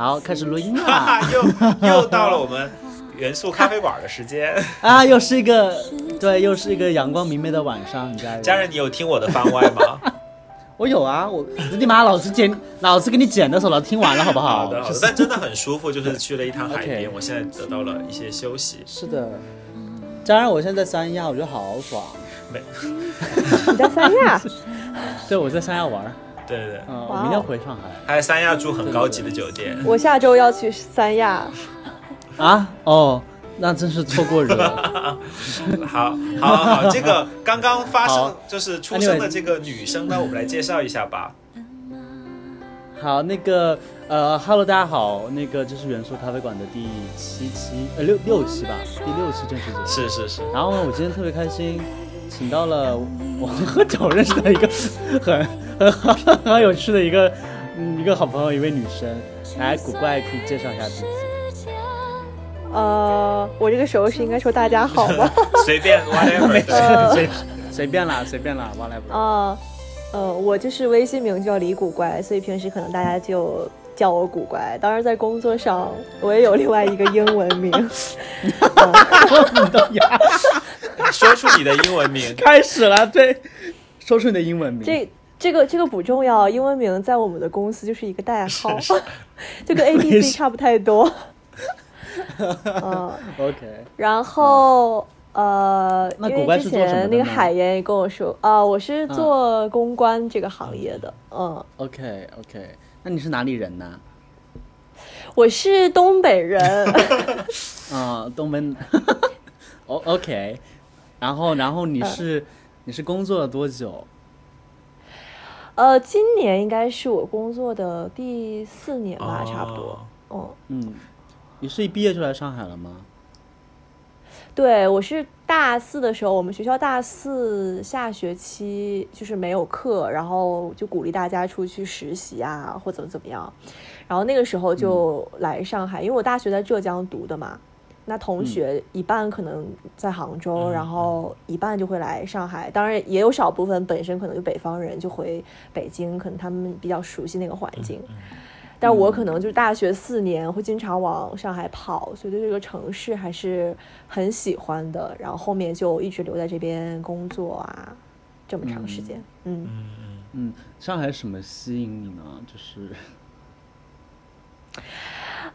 好，开始录音哈哈，啦！又又到了我们元素咖啡馆的时间。啊，又是一个，对，又是一个阳光明媚的晚上，家人。家人，你有听我的番外吗？我有啊，我你妈老子剪，老子给你剪的时候，老子听完了，好不好？好的，好的，但真的很舒服，就是去了一趟海边，我现在得到了一些休息。是的，家人，我现在在三亚，我觉得好爽。没，你在三亚？对，我在三亚玩儿，对对我明天回上海。还有三亚住很高级的酒店。我下周要去三亚。啊，哦，那真是错过人。好，好，好，好，这个刚刚发生就是出生的这个女生呢，我们来介绍一下吧。好，那个呃，Hello，大家好，那个这是元素咖啡馆的第七期，呃六六期吧，第六期正式节目。是是是，然后呢，我今天特别开心，请到了我喝酒认识的一个 很很很很有趣的一个嗯一个好朋友，一位女生。来，古怪可以介绍一下自己。呃，我这个时候是应该说大家好吗？随便 whatever，没事，随随便啦，随便啦，whatever。啊，呃，我就是微信名叫李古怪，所以平时可能大家就叫我古怪。当然，在工作上我也有另外一个英文名。说出你的英文名。开始了，对，说出你的英文名。这这个这个不重要，英文名在我们的公司就是一个代号，就跟 A B C 差不太多。嗯，OK，然后。呃，那古怪因为之是做什么的前那个海岩也跟我说啊、我是做公关这个行业的，嗯，OK OK，那你是哪里人呢？我是东北人，啊、东北。O OK，然后然后你是、你是工作了多久？呃，今年应该是我工作的第四年吧，差不多哦。嗯，嗯，你是一毕业就来上海了吗？对，我是大四的时候，我们学校大四下学期就是没有课，然后就鼓励大家出去实习啊，或怎么怎么样。然后那个时候就来上海，因为我大学在浙江读的嘛。那同学一半可能在杭州，嗯然后一半就会来上海。当然也有少部分本身可能就北方人就回北京，可能他们比较熟悉那个环境。但我可能就是大学四年会经常往上海跑，所以对这个城市还是很喜欢的。然后后面就一直留在这边工作啊，这么长时间。嗯，嗯嗯，嗯，上海什么吸引你呢？就是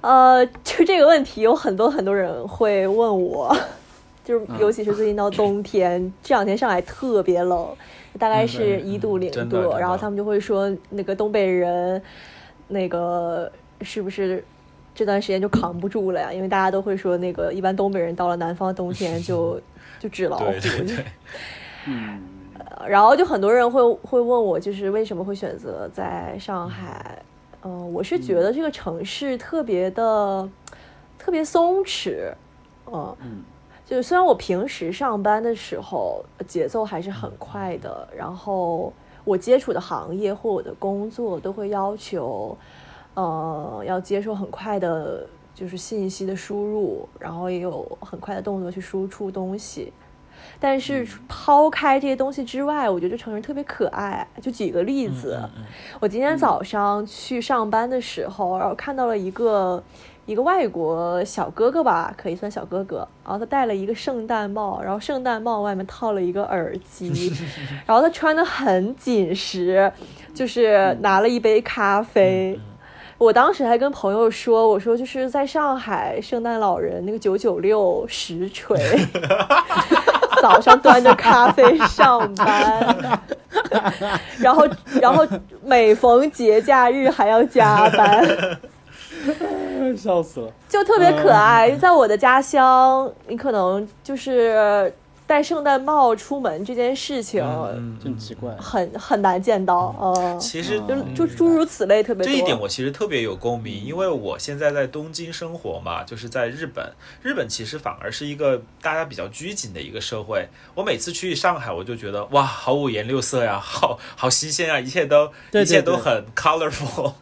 呃，就这个问题有很多很多人会问我，就是嗯尤其是最近到冬天，这两天上海特别冷，大概是嗯一度零度，然后他们就会说那个东北人，那个是不是这段时间就扛不住了呀？因为大家都会说那个一般东北人到了南方冬天就 就纸老虎，对对对，嗯然后就很多人会会问我，就是为什么会选择在上海？嗯、我是觉得这个城市特别的、特别松弛，嗯，嗯就是虽然我平时上班的时候呃节奏还是很快的，然后我接触的行业或我的工作都会要求，呃，要接受很快的，就是信息的输入，然后也有很快的动作去输出东西。但是抛开这些东西之外，我觉得这城市特别可爱。就举个例子，我今天早上去上班的时候，然后看到了一个一个外国小哥哥吧，可以算小哥哥。然后他戴了一个圣诞帽，然后圣诞帽外面套了一个耳机，然后他穿的很紧实，就是拿了一杯咖啡。我当时还跟朋友说，我说就是在上海，圣诞老人那个九九六实锤，早上端着咖啡上班，然后然后每逢节假日还要加班，笑死了。就特别可爱。在我的家乡，你可能就是戴圣诞帽出门这件事情，嗯真奇怪。很很难见到。嗯，其实就就诸如此类特别多。这一点我其实特别有共鸣，因为我现在在东京生活嘛，就是在日本。日本其实反而是一个大家比较拘谨的一个社会。我每次去上海，我就觉得哇，好五颜六色呀，好好新鲜啊，一切都一切都很 colorful。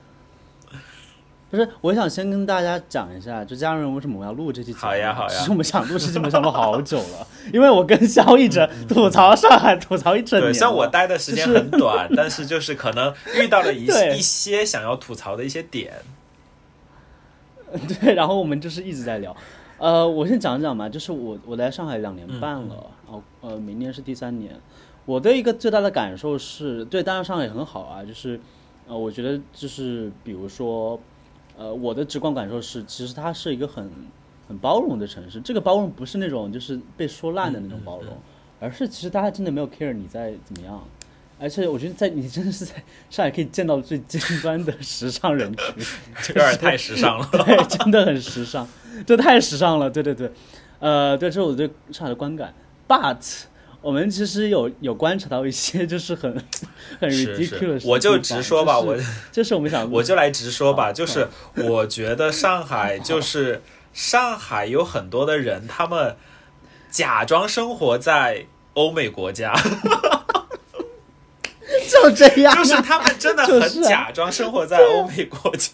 不是，我想先跟大家讲一下，就家人为什么我要录这期节目。好呀好呀其实我们想录是基本上录好久了，因为我跟肖一直吐槽上海，吐槽一整年对，我待的时间就是很短，但是就是可能遇到了一对一些想要吐槽的一些点。对，然后我们就是一直在聊。呃，我先讲讲吧，就是我我来上海两年半了，然后呃，明年是第三年。我的一个最大的感受是，对，当然上海很好啊，就是呃，我觉得就是比如说，呃，我的直观感受是，其实它是一个很很包容的城市。这个包容不是那种就是被说烂的那种包容，而是其实大家真的没有 care 你在怎么样。而且我觉得在你真的是在上海可以见到最尖端的时尚人群，这有点太时尚了。对，真的很时尚，这太时尚了。对对对，呃，对，这是我对上海的观感。But 我们其实有有观察到一些就是很 很 ridiculous，我就直说吧，我就是我们想，我就来直说吧，就是我觉得上海就是上海有很多的人，他们假装生活在欧美国家。就这样，就是他们真的很假装生活在欧美国家。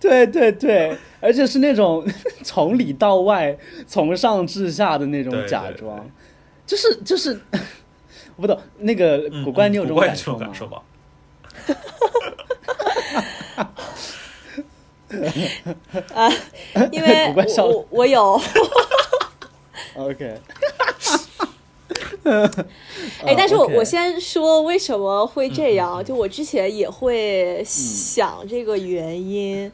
对对对，而且是那种从里到外、从上至下的那种假装，就是就是，我不懂那个古怪，你有这种感受吗？啊，因为我我有。OK。哎，但是我我先说为什么会这样，就我之前也会想这个原因，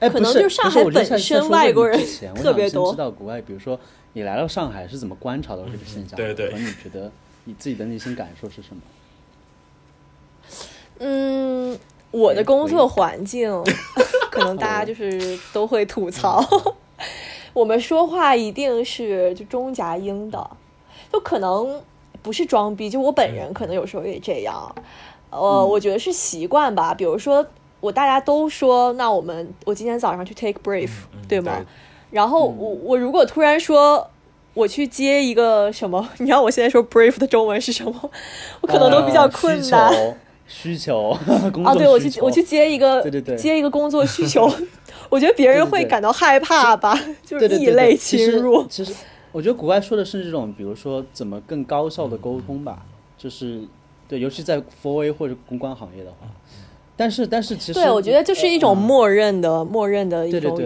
可能就是上海本身外国人特别多。知道国外，比如说你来到上海是怎么观察到这个现象？对对。和你觉得你自己的内心感受是什么？嗯，我的工作环境，可能大家就是都会吐槽，我们说话一定是就中夹英的，就可能。不是装逼，就我本人可能有时候也这样，呃，我觉得是习惯吧。比如说，我大家都说，那我们我今天早上去 take brief，对吗？然后我我如果突然说我去接一个什么，你看我现在说 brief 的中文是什么？我可能都比较困难。需求，啊，对我去我去接一个，对对对，接一个工作需求，我觉得别人会感到害怕吧，就是异类侵入。其实。我觉得国外说的是这种，比如说怎么更高效的沟通吧，就是对，尤其在 Four A 或者公关行业的话，但是但是其实对，我觉得就是一种默认的默认的一种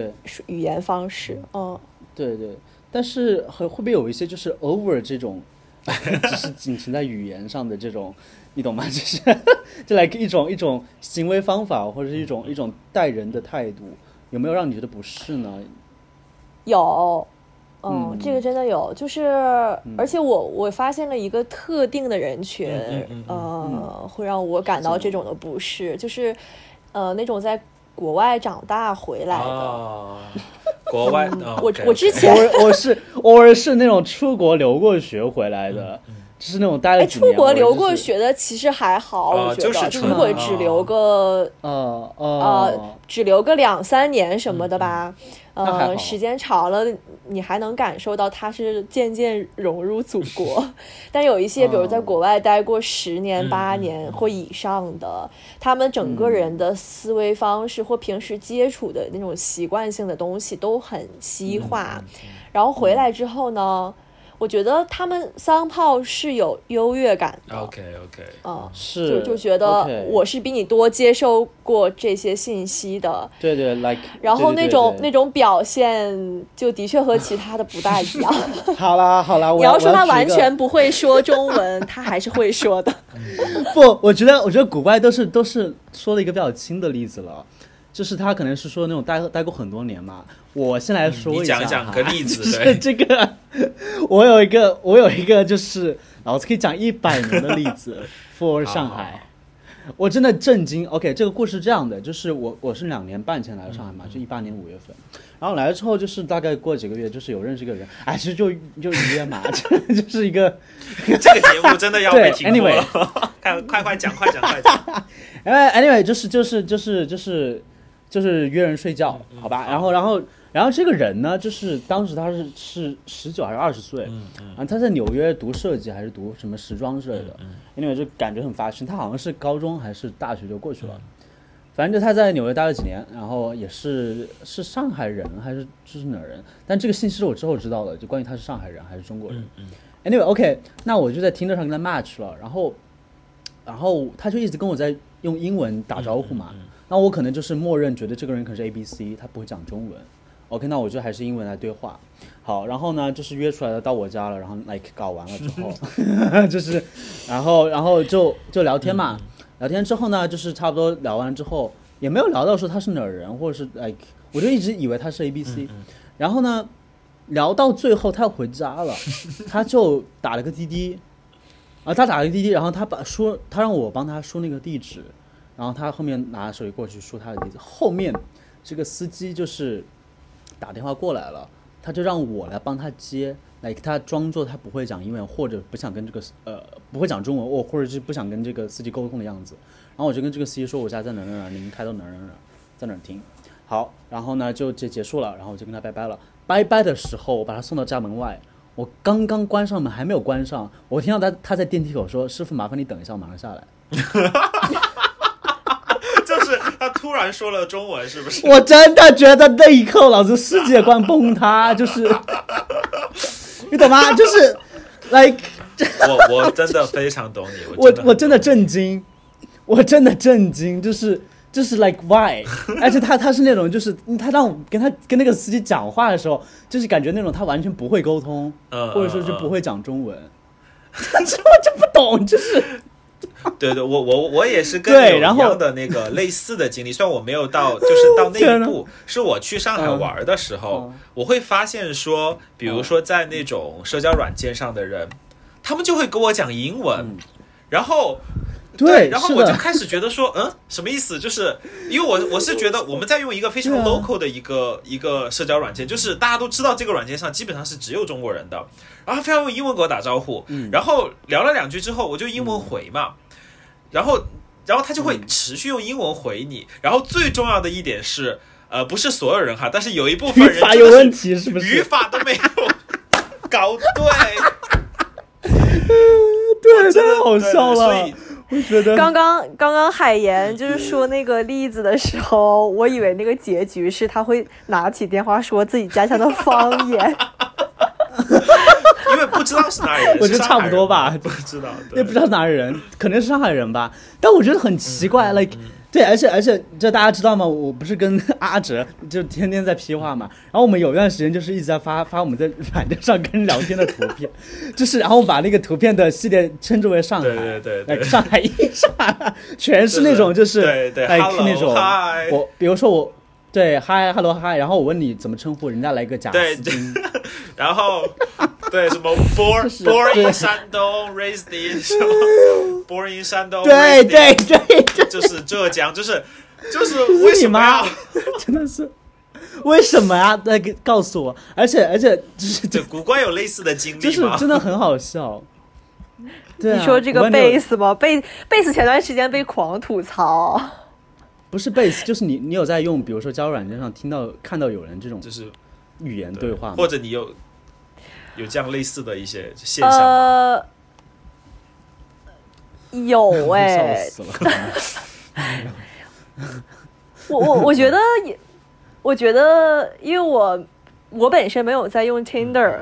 语言方式，嗯，对对，但是会会不会有一些就是 over 这种，只是仅存在语言上的这种，你懂吗？就是就来一种一种行为方法或者是一种一种待人的态度，有没有让你觉得不适呢？有。嗯，这个真的有，就是，而且我我发现了一个特定的人群，呃，会让我感到这种的不适，就是，呃，那种在国外长大回来的，国外，我我之前我是我是那种出国留过学回来的，就是那种待了几年。出国留过学的其实还好，我觉得，如果只留个，呃呃，只留个两三年什么的吧。呃，时间长了，你还能感受到他是渐渐融入祖国。但有一些，比如在国外待过十年、八年或以上的，他们整个人的思维方式或平时接触的那种习惯性的东西都很西化，然后回来之后呢？我觉得他们三炮是有优越感的。OK OK，嗯，是就就觉得我是比你多接收过这些信息的。对对，like。然后那种那种表现就的确和其他的不大一样。好啦好啦，你要说他完全不会说中文，他还是会说的。不，我觉得我觉得古怪都是都是说了一个比较轻的例子了。就是他可能是说那种待待过很多年嘛，我先来说一下讲讲个例子，就是这个，我有一个我有一个就是老子可以讲一百年的例子，for 上海，我真的震惊。OK，这个故事这样的，就是我我是两年半前来的上海嘛，就一八年五月份，然后来了之后就是大概过几个月，就是有认识一个人，哎，其实就就约嘛，这就是一个 这个节目真的要被停播了，快快快讲快讲快讲，哎，Anyway，就是就是就是就是。就是约人睡觉，好吧，然后，然后，然后这个人呢，就是当时他是是十九还是二十岁，啊，他在纽约读设计还是读什么时装之类的，因为就感觉很发生。他好像是高中还是大学就过去了，反正就他在纽约待了几年，然后也是是上海人还是这是哪儿人？但这个信息是我之后知道的，就关于他是上海人还是中国人。Anyway，OK，那我就在听 r 上跟他 match 了，然后，然后他就一直跟我在用英文打招呼嘛。那我可能就是默认觉得这个人可能是 A B C，他不会讲中文。OK，那我就还是英文来对话。好，然后呢，就是约出来了，到我家了，然后 like 搞完了之后，就是，然后然后就就聊天嘛，聊天之后呢，就是差不多聊完之后，也没有聊到说他是哪儿人，或者是 like，我就一直以为他是 A B C，、然后呢，聊到最后他要回家了，他就打了个滴滴，啊，他打了个滴滴，然后他把说他让我帮他输那个地址，然后他后面拿手机过去输他的地址，后面这个司机就是打电话过来了，他就让我来帮他接，来他装作他不会讲英文或者不想跟这个呃不会讲中文，我或者是不想跟这个司机沟通的样子，然后我就跟这个司机说我家在哪儿哪儿哪儿，您开到哪儿哪儿哪儿，在哪儿停。好，然后呢就结结束了，然后我就跟他拜拜了。拜拜的时候，我把他送到家门外，我刚刚关上门，还没有关上，我听到他他在电梯口说：“师傅，麻烦你等一下，我马上下来。就是他突然说了中文，是不”是？我真的觉得那一刻，老子世界观崩塌，就是 你懂吗？就是 like 我我真的非常懂你，我我真的震惊，我真的震惊，就是就是 like why，而且他他是那种就是他让我跟他跟那个司机讲话的时候，就是感觉那种他完全不会沟通，嗯或者说就不会讲中文，这 我就不懂，就是 对对，我我我也是跟你一样的那个类似的经历，虽然我没有到，就是到那一步，是我去上海嗯玩的时候，嗯我会发现说，比如说在那种社交软件上的人，他们就会跟我讲英文，嗯然后。对然后我就开始觉得说，嗯，什么意思？就是因为我我是觉得我们在用一个非常 local 的一个、一个社交软件，就是大家都知道这个软件上基本上是只有中国人的，然后他非要用英文给我打招呼，嗯。然后聊了两句之后，我就英文回嘛，然后然后他就会持续用英文回你，然后最重要的一点是，呃，不是所有人哈，但是有一部分人有问题是不语？法都没有搞对，对，真的好笑所以，我觉得刚刚刚刚海岩就是说那个例子的时候，我以为那个结局是他会拿起电话说自己家乡的方言，因为不知道是哪里人，我觉得差不多吧不知道，也不知道哪里人，可能是上海人吧。但我觉得很奇怪、l i k e 对，而且而且，就大家知道吗？我不是跟 阿哲就天天在批话嘛，然后我们有一段时间就是一直在发发我们在软件上跟人聊天的图片，就是然后我把那个图片的系列称之为上海，对对对对。上海一上海，全是那种就是对对 hello，那种 hi 我比如说我对 hi hello hi，然后我问你怎么称呼，人家来一个假对斯汀，然后对什么 born born 对 in 山东，raised in 什么 born in 山东，对对对对，就是浙江，就是就是为什么呀？真的是为什么呀？来给告诉我，而且而且就是对，古怪有类似的经历就是？真的很好笑。对啊、你说这个贝斯吗？贝贝斯前段时间被狂吐槽，不是 base，就是你你有在用，比如说交友软件上听到看到有人这种就是语言对话吗？或者你有有这样类似的一些现象吗？呃，有哎、笑死了。我我我觉得也，我觉得因为我我本身没有在用 Tinder，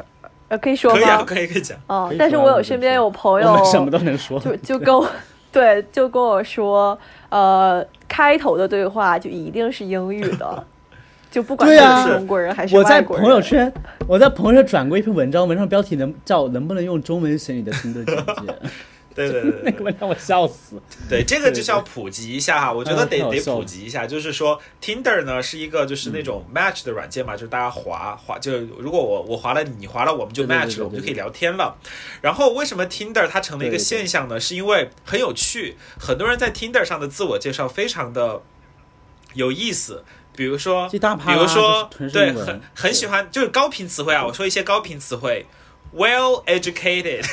呃，可以说可以啊，吗？可以可以讲。哦可以，但是我有身边有朋友什么都能说。就就跟我对就跟我说，呃，开头的对话就一定是英语的，就不管对啊是中国人还是我在外国人。朋友圈，我在朋友圈转过一篇文章，文章标题能叫能不能用中文写你的听的简介，对对对对 那个文章我笑死。对，这个就是要普及一下哈，我觉得嗯得得普及一下，就是说 Tinder 呢是一个就是那嗯种 match 的软件嘛，就是大家滑滑，就如果我我滑了你，你滑了我们就 match 了，我们就可以聊天了。然后为什么 Tinder 它成了一个现象呢？是因为很有趣，很多人在 Tinder 上的自我介绍非常的有意思。比如说，比如说，对，很很喜欢，就是高频词汇啊。我说一些高频词汇，well educated，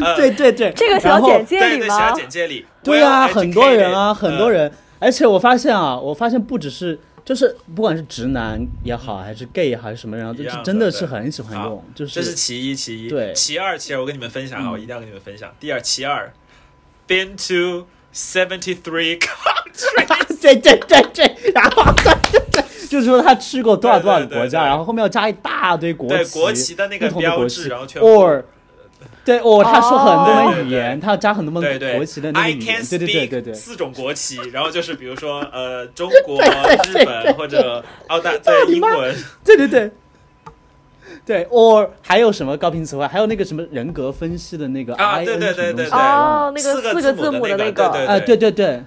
呃 对对对，这个小简介里吗？简介里。对啊，很多人啊，很多人，而且我发现啊，我发现不只是就是不管是直男也好，还是 gay 也好，还是什么人啊，就是真的是很喜欢用，就是这是其一，其一。对其二，其二，我跟你们分享啊，嗯我一定要跟你们分享。第二，其二，been to seventy three countries。对对对对，然后 对对对，就是说他去过多少多少个对对对国家，然后后面要加一大堆国对旗，国旗的那个不同的标国旗志然后全部，or 对哦，他说很多语言，他要加很多门对对国旗的那个语言，对对对对对。四种国旗，然后就是比如说呃中国、日本或者澳大对英文，对对对，对，or 还有什么高频词汇？还有那个什么人格分析的那个啊对对对对什么东西啊哦，那四个四字个字母的那个对啊，对对对，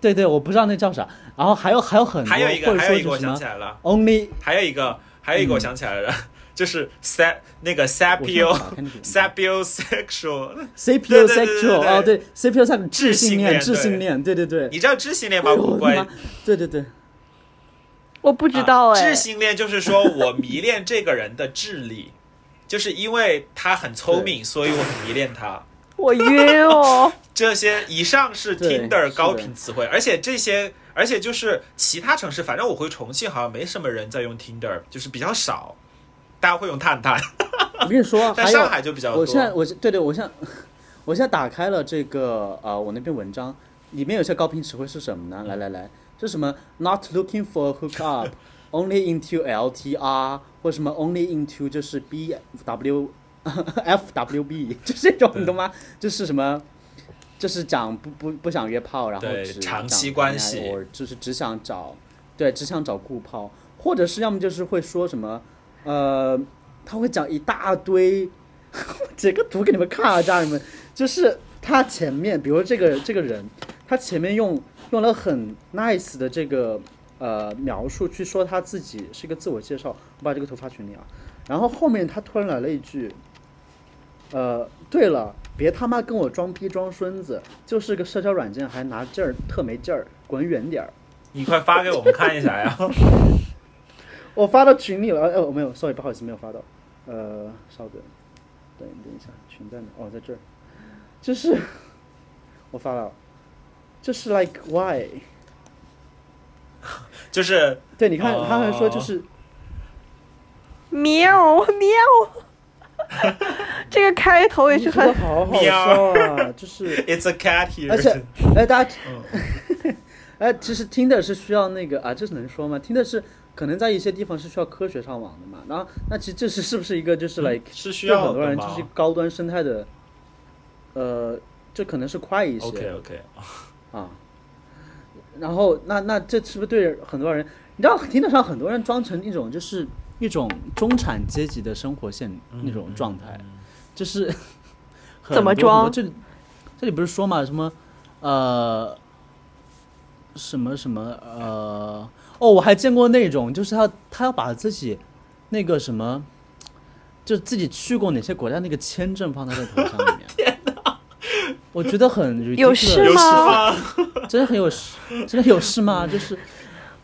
对对，我不知道那叫啥。然后还有还有很多，还有一个还有一个我想起来了，only 还有一个还有一个我想起来了，就是 sapio 打开那个 sapiosexual，sapio 对对对 sexual 哦，对 sapio sexual 智智性恋，智性恋，对对对。你知道智性恋吗？我的妈，对对对，我不知道哎、啊智性恋就是说我迷恋这个人的智力，就是因为他很聪明，所以我迷恋他。我晕哦。这些以上是 Tinder 高频词汇，而且这些，而且就是其他城市，反正我回重庆好像没什么人在用 Tinder，就是比较少，大家会用探探，我跟你说，但还有上海就比较多。我现在我对对，我现在我现在打开了这个呃我那篇文章，里面有些高频词汇是什么呢？来来来，是什么？Not looking for a hookup, only into LTR，或什么 only into 就是 B W F W B，就这种，对你懂吗？就是什么？就是讲不不不想约炮，然后对只长期关系或就是只想找，对，只想找顾炮，或者是要么就是会说什么，呃，他会讲一大堆，截个图给你们看啊，家人们，就是他前面，比如这个这个人，他前面用用了很 nice 的这个呃描述去说他自己是一个自我介绍，我把这个图发群里啊，然后后面他突然来了一句，呃，对了，别他妈跟我装逼装孙子，就是个社交软件还拿劲儿，特没劲儿，滚远点儿。你快发给我们看一下呀！我发到群里了，呃，我没有，sorry，不好意思，没有发到。呃，稍等，等等一下，群在哪？哦，在这儿，就是 我发了，就是 like why？就是对，你看，哦他还说就是喵喵，这个开头也是很好好笑啊，就是，It's a cat here，而且，哎，大家，嗯 哎，其实听的是需要那个啊，这是能说吗？听的是可能在一些地方是需要科学上网的嘛。然后，那其实这是是不是一个就是 like 是需要很多人就是高端生态的，呃，这可能是快一些。？OK OK，啊，然后那那这是不是对很多人？你知道，听得上很多人装成一种就是一种中产阶级的生活线那种状态，就是 怎么装这这里不是说嘛，什么呃什么什么呃哦，我还见过那种，就是他他要把自己那个什么。就自己去过哪些国家那个签证放在这头像里面！我觉得很有事事吗？吗？真的很有事，真的有事吗？就是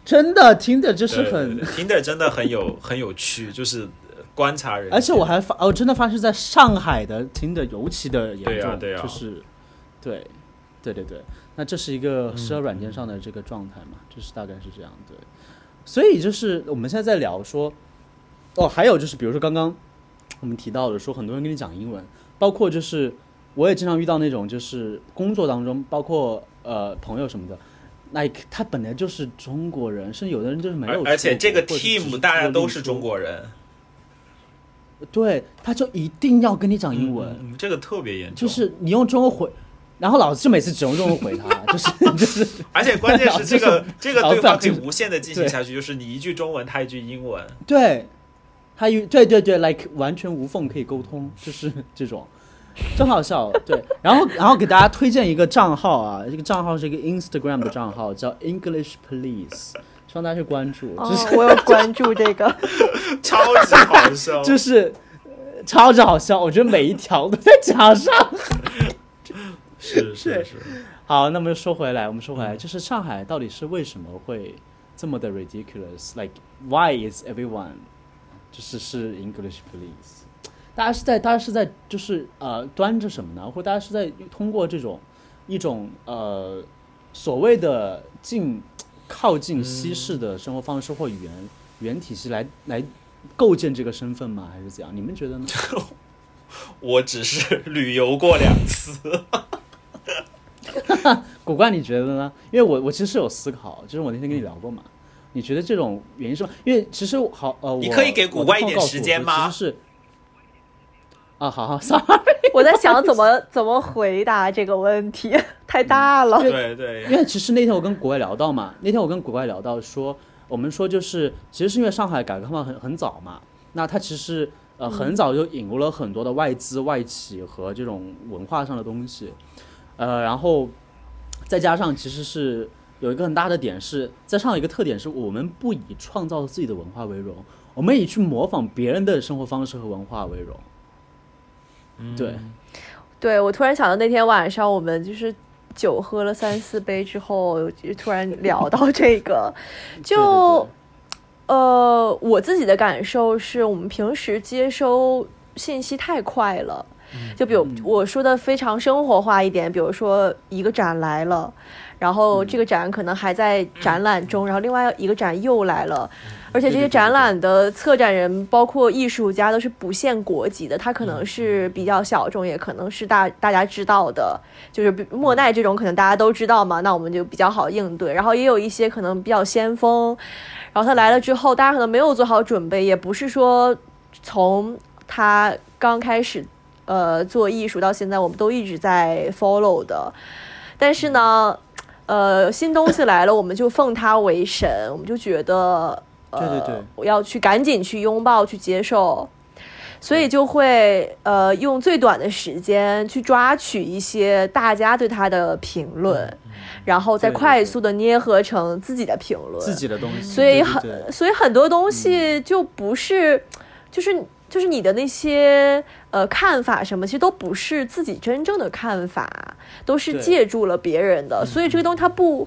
真的听着就是很，Tinder 真的很有很有趣，就是呃观察人，而且我还发，我真的发现在上海的听的尤其的严重，对啊对啊。就是对，对对对，那这是一个社交软件上的这个状态嘛，就是大概是这样对，所以就是我们现在在聊说，哦，还有就是比如说刚刚我们提到的说很多人跟你讲英文，包括就是我也经常遇到那种就是工作当中，包括呃朋友什么的。like 他本来就是中国人，甚至有的人就是没有而而且这个 team 大家都是中国人，对，他就一定要跟你讲英文，嗯，嗯这个特别严重，就是你用中文回，然后老师就每次只用中文回他，就是就是，而且关键是这个 这个对话可以无限的进行下去，就是你一句中文，他一句英文，对，他有对对对，like 完全无缝可以沟通，就是这种，真好笑。对，然后然后给大家推荐一个账号啊，这个账号是一个 Instagram 的账号，叫 English Police，希望大家去关注，哦就是、，我有关注这个，超级好笑，就是。呃超级好笑，我觉得每一条都在讲上。是是是，好，那么说回来，我们说回来，就是上海到底是为什么会这么的 ridiculous？Like why is everyone 就是是 English police？大家是在大家是在就是呃端着什么呢？或大家是在通过这种一种呃所谓的近靠近西式的生活方式或语言语言体系来来构建这个身份吗？还是怎样？你们觉得呢？我只是旅游过两次，古怪，你觉得呢？因为我我其实是有思考，就是我那天跟你聊过嘛。你觉得这种原因是吗？因为其实好呃，我你可以给古怪一点时间吗啊，好好，sorry，我在想怎么怎么回答这个问题，太大了。对对，因为其实那天我跟国外聊到嘛，那天我跟国外聊到说，我们说就是其实是因为上海改革开放很很早嘛，那它其实呃很早就引入了很多的外资、外企和这种文化上的东西，呃，然后再加上其实是有一个很大的点是在上海一个特点是我们不以创造自己的文化为荣，我们以去模仿别人的生活方式和文化为荣。对，对我突然想到那天晚上我们就是酒喝了三四杯之后，就突然聊到这个，就呃，我自己的感受是我们平时接收信息太快了。就比如我说的非常生活化一点，比如说一个展来了，然后这个展可能还在展览中，然后另外一个展又来了，而且这些展览的策展人包括艺术家都是不限国籍的，他可能是比较小众，也可能是大大家知道的，就是莫奈这种可能大家都知道嘛，那我们就比较好应对。然后也有一些可能比较先锋，然后他来了之后，大家可能没有做好准备，也不是说从他刚开始。呃，做艺术到现在，我们都一直在 follow 的，但是呢，呃，新东西来了，我们就奉他为神，我们就觉得，对对对，我要去赶紧去拥抱、去接受，所以就会呃用最短的时间去抓取一些大家对他的评论，然后再快速的捏合成自己的评论，自己的东西，所以很所以很多东西就不是，就是。就是你的那些呃看法什么，其实都不是自己真正的看法，都是借助了别人的，所以这个东西它不，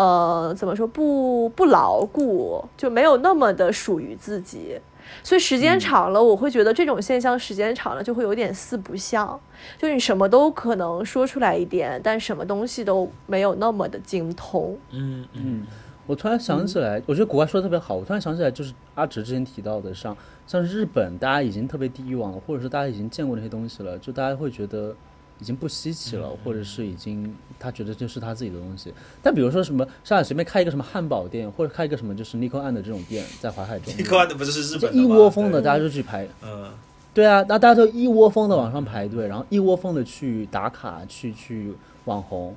呃，怎么说不不牢固，就没有那么的属于自己。所以时间长了，我会觉得这种现象时间长了就会有点四不像，就你什么都可能说出来一点，但什么东西都没有那么的精通。嗯嗯。我突然想起来，我觉得国外说的特别好。我突然想起来，就是阿哲之前提到的，像像日本，大家已经特别低欲望了，或者是大家已经见过那些东西了，就大家会觉得已经不稀奇了，或者是已经他觉得这是他自己的东西。但比如说什么上海随便开一个什么汉堡店，或者开一个什么就是 Nico a n 的这种店，在淮海中，Nico 安的不就是日本一窝蜂的大家就去排，嗯，对啊，那大家都一窝蜂的往上排队，然后一窝蜂的去打卡，去去网红，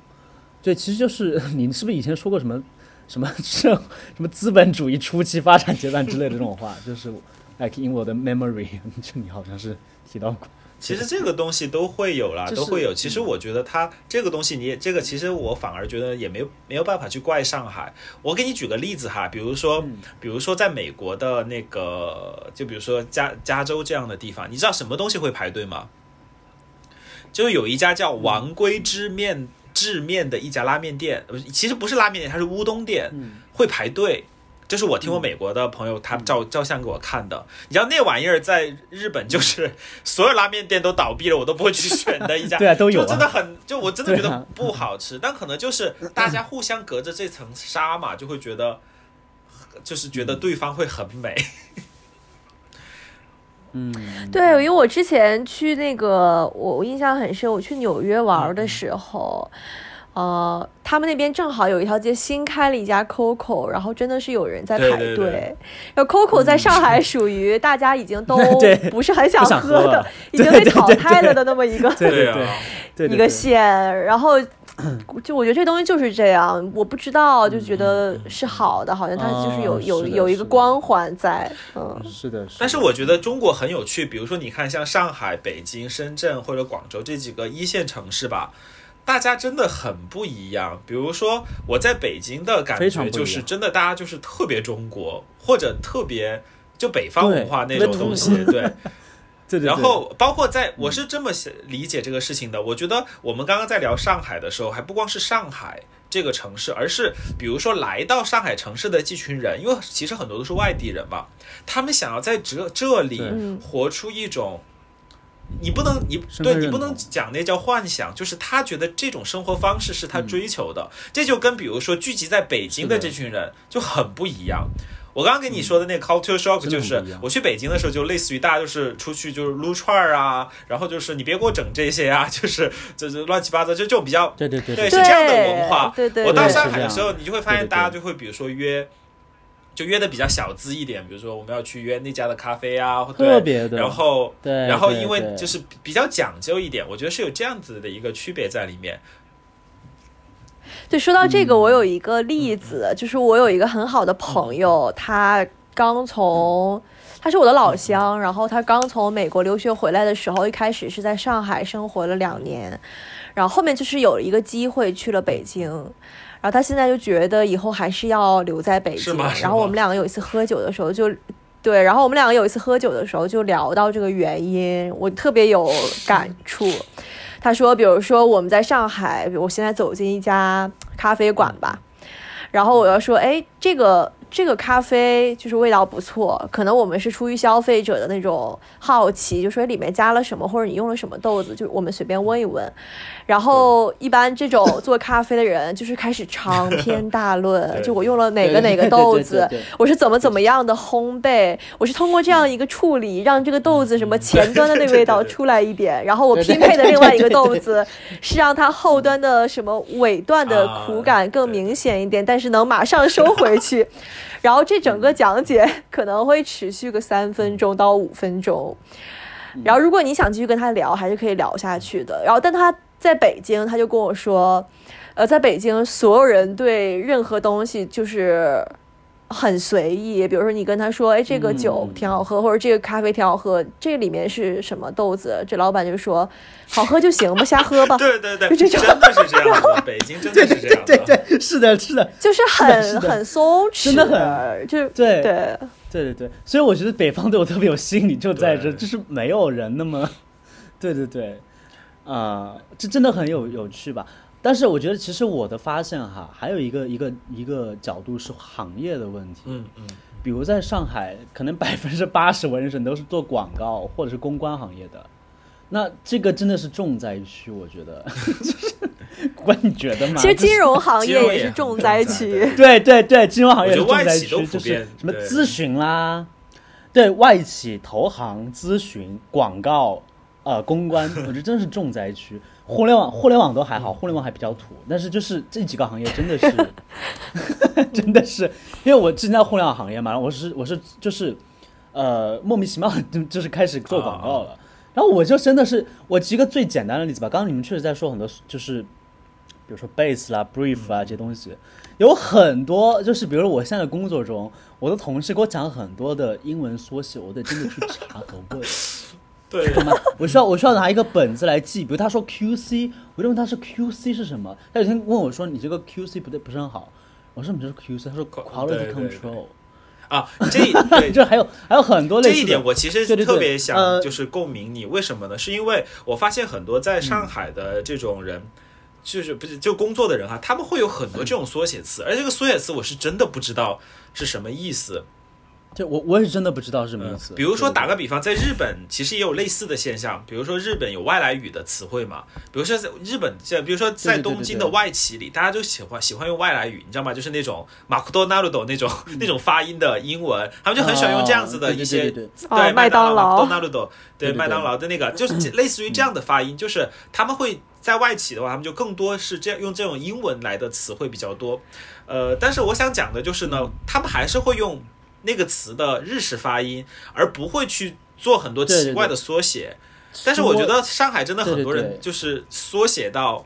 对，其实就是你是不是以前说过什么？什么 社什么资本主义初期发展阶段之类的这种话，就是 like in 我的 memory，就你好像是提到过。其实这个东西都会有啦，都会有。其实我觉得它这个东西，你也这个其实我反而觉得也没有没有办法去怪上海。我给你举个例子哈，比如说比如说在美国的那个，就比如说加加州这样的地方，你知道什么东西会排队吗？就有一家叫王龟之面。制面的一家拉面店，其实不是拉面店，它是乌冬店，会排队。这是我听我美国的朋友他照照相给我看的。你知道那玩意儿在日本就是 所有拉面店都倒闭了，我都不会去选的一家。对啊，都有。真的很，就我真的觉得不好吃，但可能就是大家互相隔着这层纱嘛，就会觉得，就是觉得对方会很美。嗯，对，因为我之前去那个，我我印象很深，我去纽约玩的时候，呃，他们那边正好有一条街新开了一家 Coco，然后真的是有人在排队。然后 Coco 在上海属于大家已经都 不是很想喝的，已经被淘汰了的那么一个一个线，然后。就我觉得这东西就是这样，我不知道就觉得是好的，好像它就是有有有一个光环在，嗯，是的。但是我觉得中国很有趣，比如说你看像上海、北京、深圳或者广州这几个一线城市吧，大家真的很不一样。比如说我在北京的感觉就是真的，大家就是特别中国或者特别就北方文化那种东西，对。然后，包括在，我是这么理解这个事情的。我觉得我们刚刚在聊上海的时候，还不光是上海这个城市，而是比如说来到上海城市的这群人，因为其实很多都是外地人嘛，他们想要在这这里活出一种，你不能你对你不能讲那叫幻想，就是他觉得这种生活方式是他追求的，这就跟比如说聚集在北京的这群人就很不一样。我刚刚跟你说的那个 culture shock 就是我去北京的时候，就类似于大家就是出去就是撸串儿啊，然后就是你别给我整这些啊，就是就是乱七八糟，就就比较对对对对。是这样的文化。对对。我到上海的时候，你就会发现大家就会比如说约就约的比较小资一点，比如说我们要去约那家的咖啡啊，对特别的，然后对，然后因为就是比较讲究一点，我觉得是有这样子的一个区别在里面。对，说到嗯这个，我有一个例子，就是我有一个很好的朋友，他刚从。他是我的老乡，然后他刚从美国留学回来的时候，一开始是在上海生活了两年，然后后面就是有一个机会去了北京，然后他现在就觉得以后还是要留在北京是吗。是然后我们两个有一次喝酒的时候就，对，然后我们两个有一次喝酒的时候就聊到这个原因，我特别有感触。他说，比如说我们在上海，我现在走进一家咖啡馆吧，然后我要说，哎，这个这个咖啡就是味道不错，可能我们是出于消费者的那种好奇，就说里面加了什么，或者你用了什么豆子，就我们随便问一问。然后一般这种做咖啡的人就是开始长篇 大论，就我用了哪个哪个豆子我是怎么怎么样的烘焙，我是通过这样一个处理，让这个豆子什么前端的那个味道出来一点，然后我拼配的另外一个豆子是让它后端的什么尾段的 苦感更明显一点，但是能马上收回去。然后这整个讲解 可能会持续个三分钟到五分钟。然后如果你想继续跟他聊，还是可以聊下去的。然后但他在北京，他就跟我说，呃，在北京所有人对任何东西就是。很随意，比如说你跟他说，哎，这个酒嗯挺好喝，或者这个咖啡挺好喝，这里面是什么豆子？这老板就说，好喝就行吧，瞎喝吧。对对对，就这种真的是这样的，北京真的是这样的。对对对，是的，是的，就是很很松弛，真的很就对对对对对，所以我觉得北方对我特别有吸引力，就在这，就是没有人那么，对对对，啊、这真的很有有趣吧。但是我觉得，其实我的发现哈，还有一个一个一个角度是行业的问题。嗯嗯，比如在上海，可能 百分之八十文人都是做广告或者是公关行业的，那这个真的是重灾区，我觉得。就是，关你觉得吗？其实金融行业也是重重灾灾区。对对对，金融行业我觉得是重灾外企都区，就是普遍什么咨询啦，对外企、投行、咨询、广告、呃公关，我觉得真是重灾区。互联网互联网都还好，互联网还比较土，但是就是这几个行业真的是，真的是，因为我之前在互联网行业嘛，我是我是就是，呃莫名其妙就就是开始做广告了，然后我就真的是我举个最简单的例子吧，刚刚你们确实在说很多就是。比如说 base 啦、brief 啊这些东西，有很多就是，比如说我现在工作中，我的同事给我讲很多的英文缩写，我得真的去查和问，对？我需要我需要拿一个本子来记，比如他说 QC，我就问他是 QC 是什么，他有天问我说你这个 QC 不对不是很好，我说你这是 QC，他说 quality control，啊，这一对 就还有还有很多类似的这一点，我其实特别想呃就是共鸣你，为什么呢？是因为我发现很多在上海的这种人。就是不是就工作的人哈、他们会有很多这种缩写词，而这个缩写词我是真的不知道是什么意思。就我我也是真的不知道是什么意嗯思。，比如说打个比方，在日本其实也有类似的现象，比如说日本有外来语的词汇嘛，比如说在日本，像比如说在东京的外企里，大家就喜欢喜欢用外来语，你知道吗？就是那种马库多纳鲁多那种那种发音的英文，他们就很喜欢用这样子的哦一些对对对对哦麦当劳马库多纳鲁对麦当劳的那个，就是 类似于这样的发音，就是他们会在外企的话，他们就更多是这样用这种英文来的词汇比较多。呃，但是我想讲的就是呢，他们还是会用那个词的日式发音，而不会去做很多奇怪的缩写。但是我觉得上海真的很多人就是缩写到，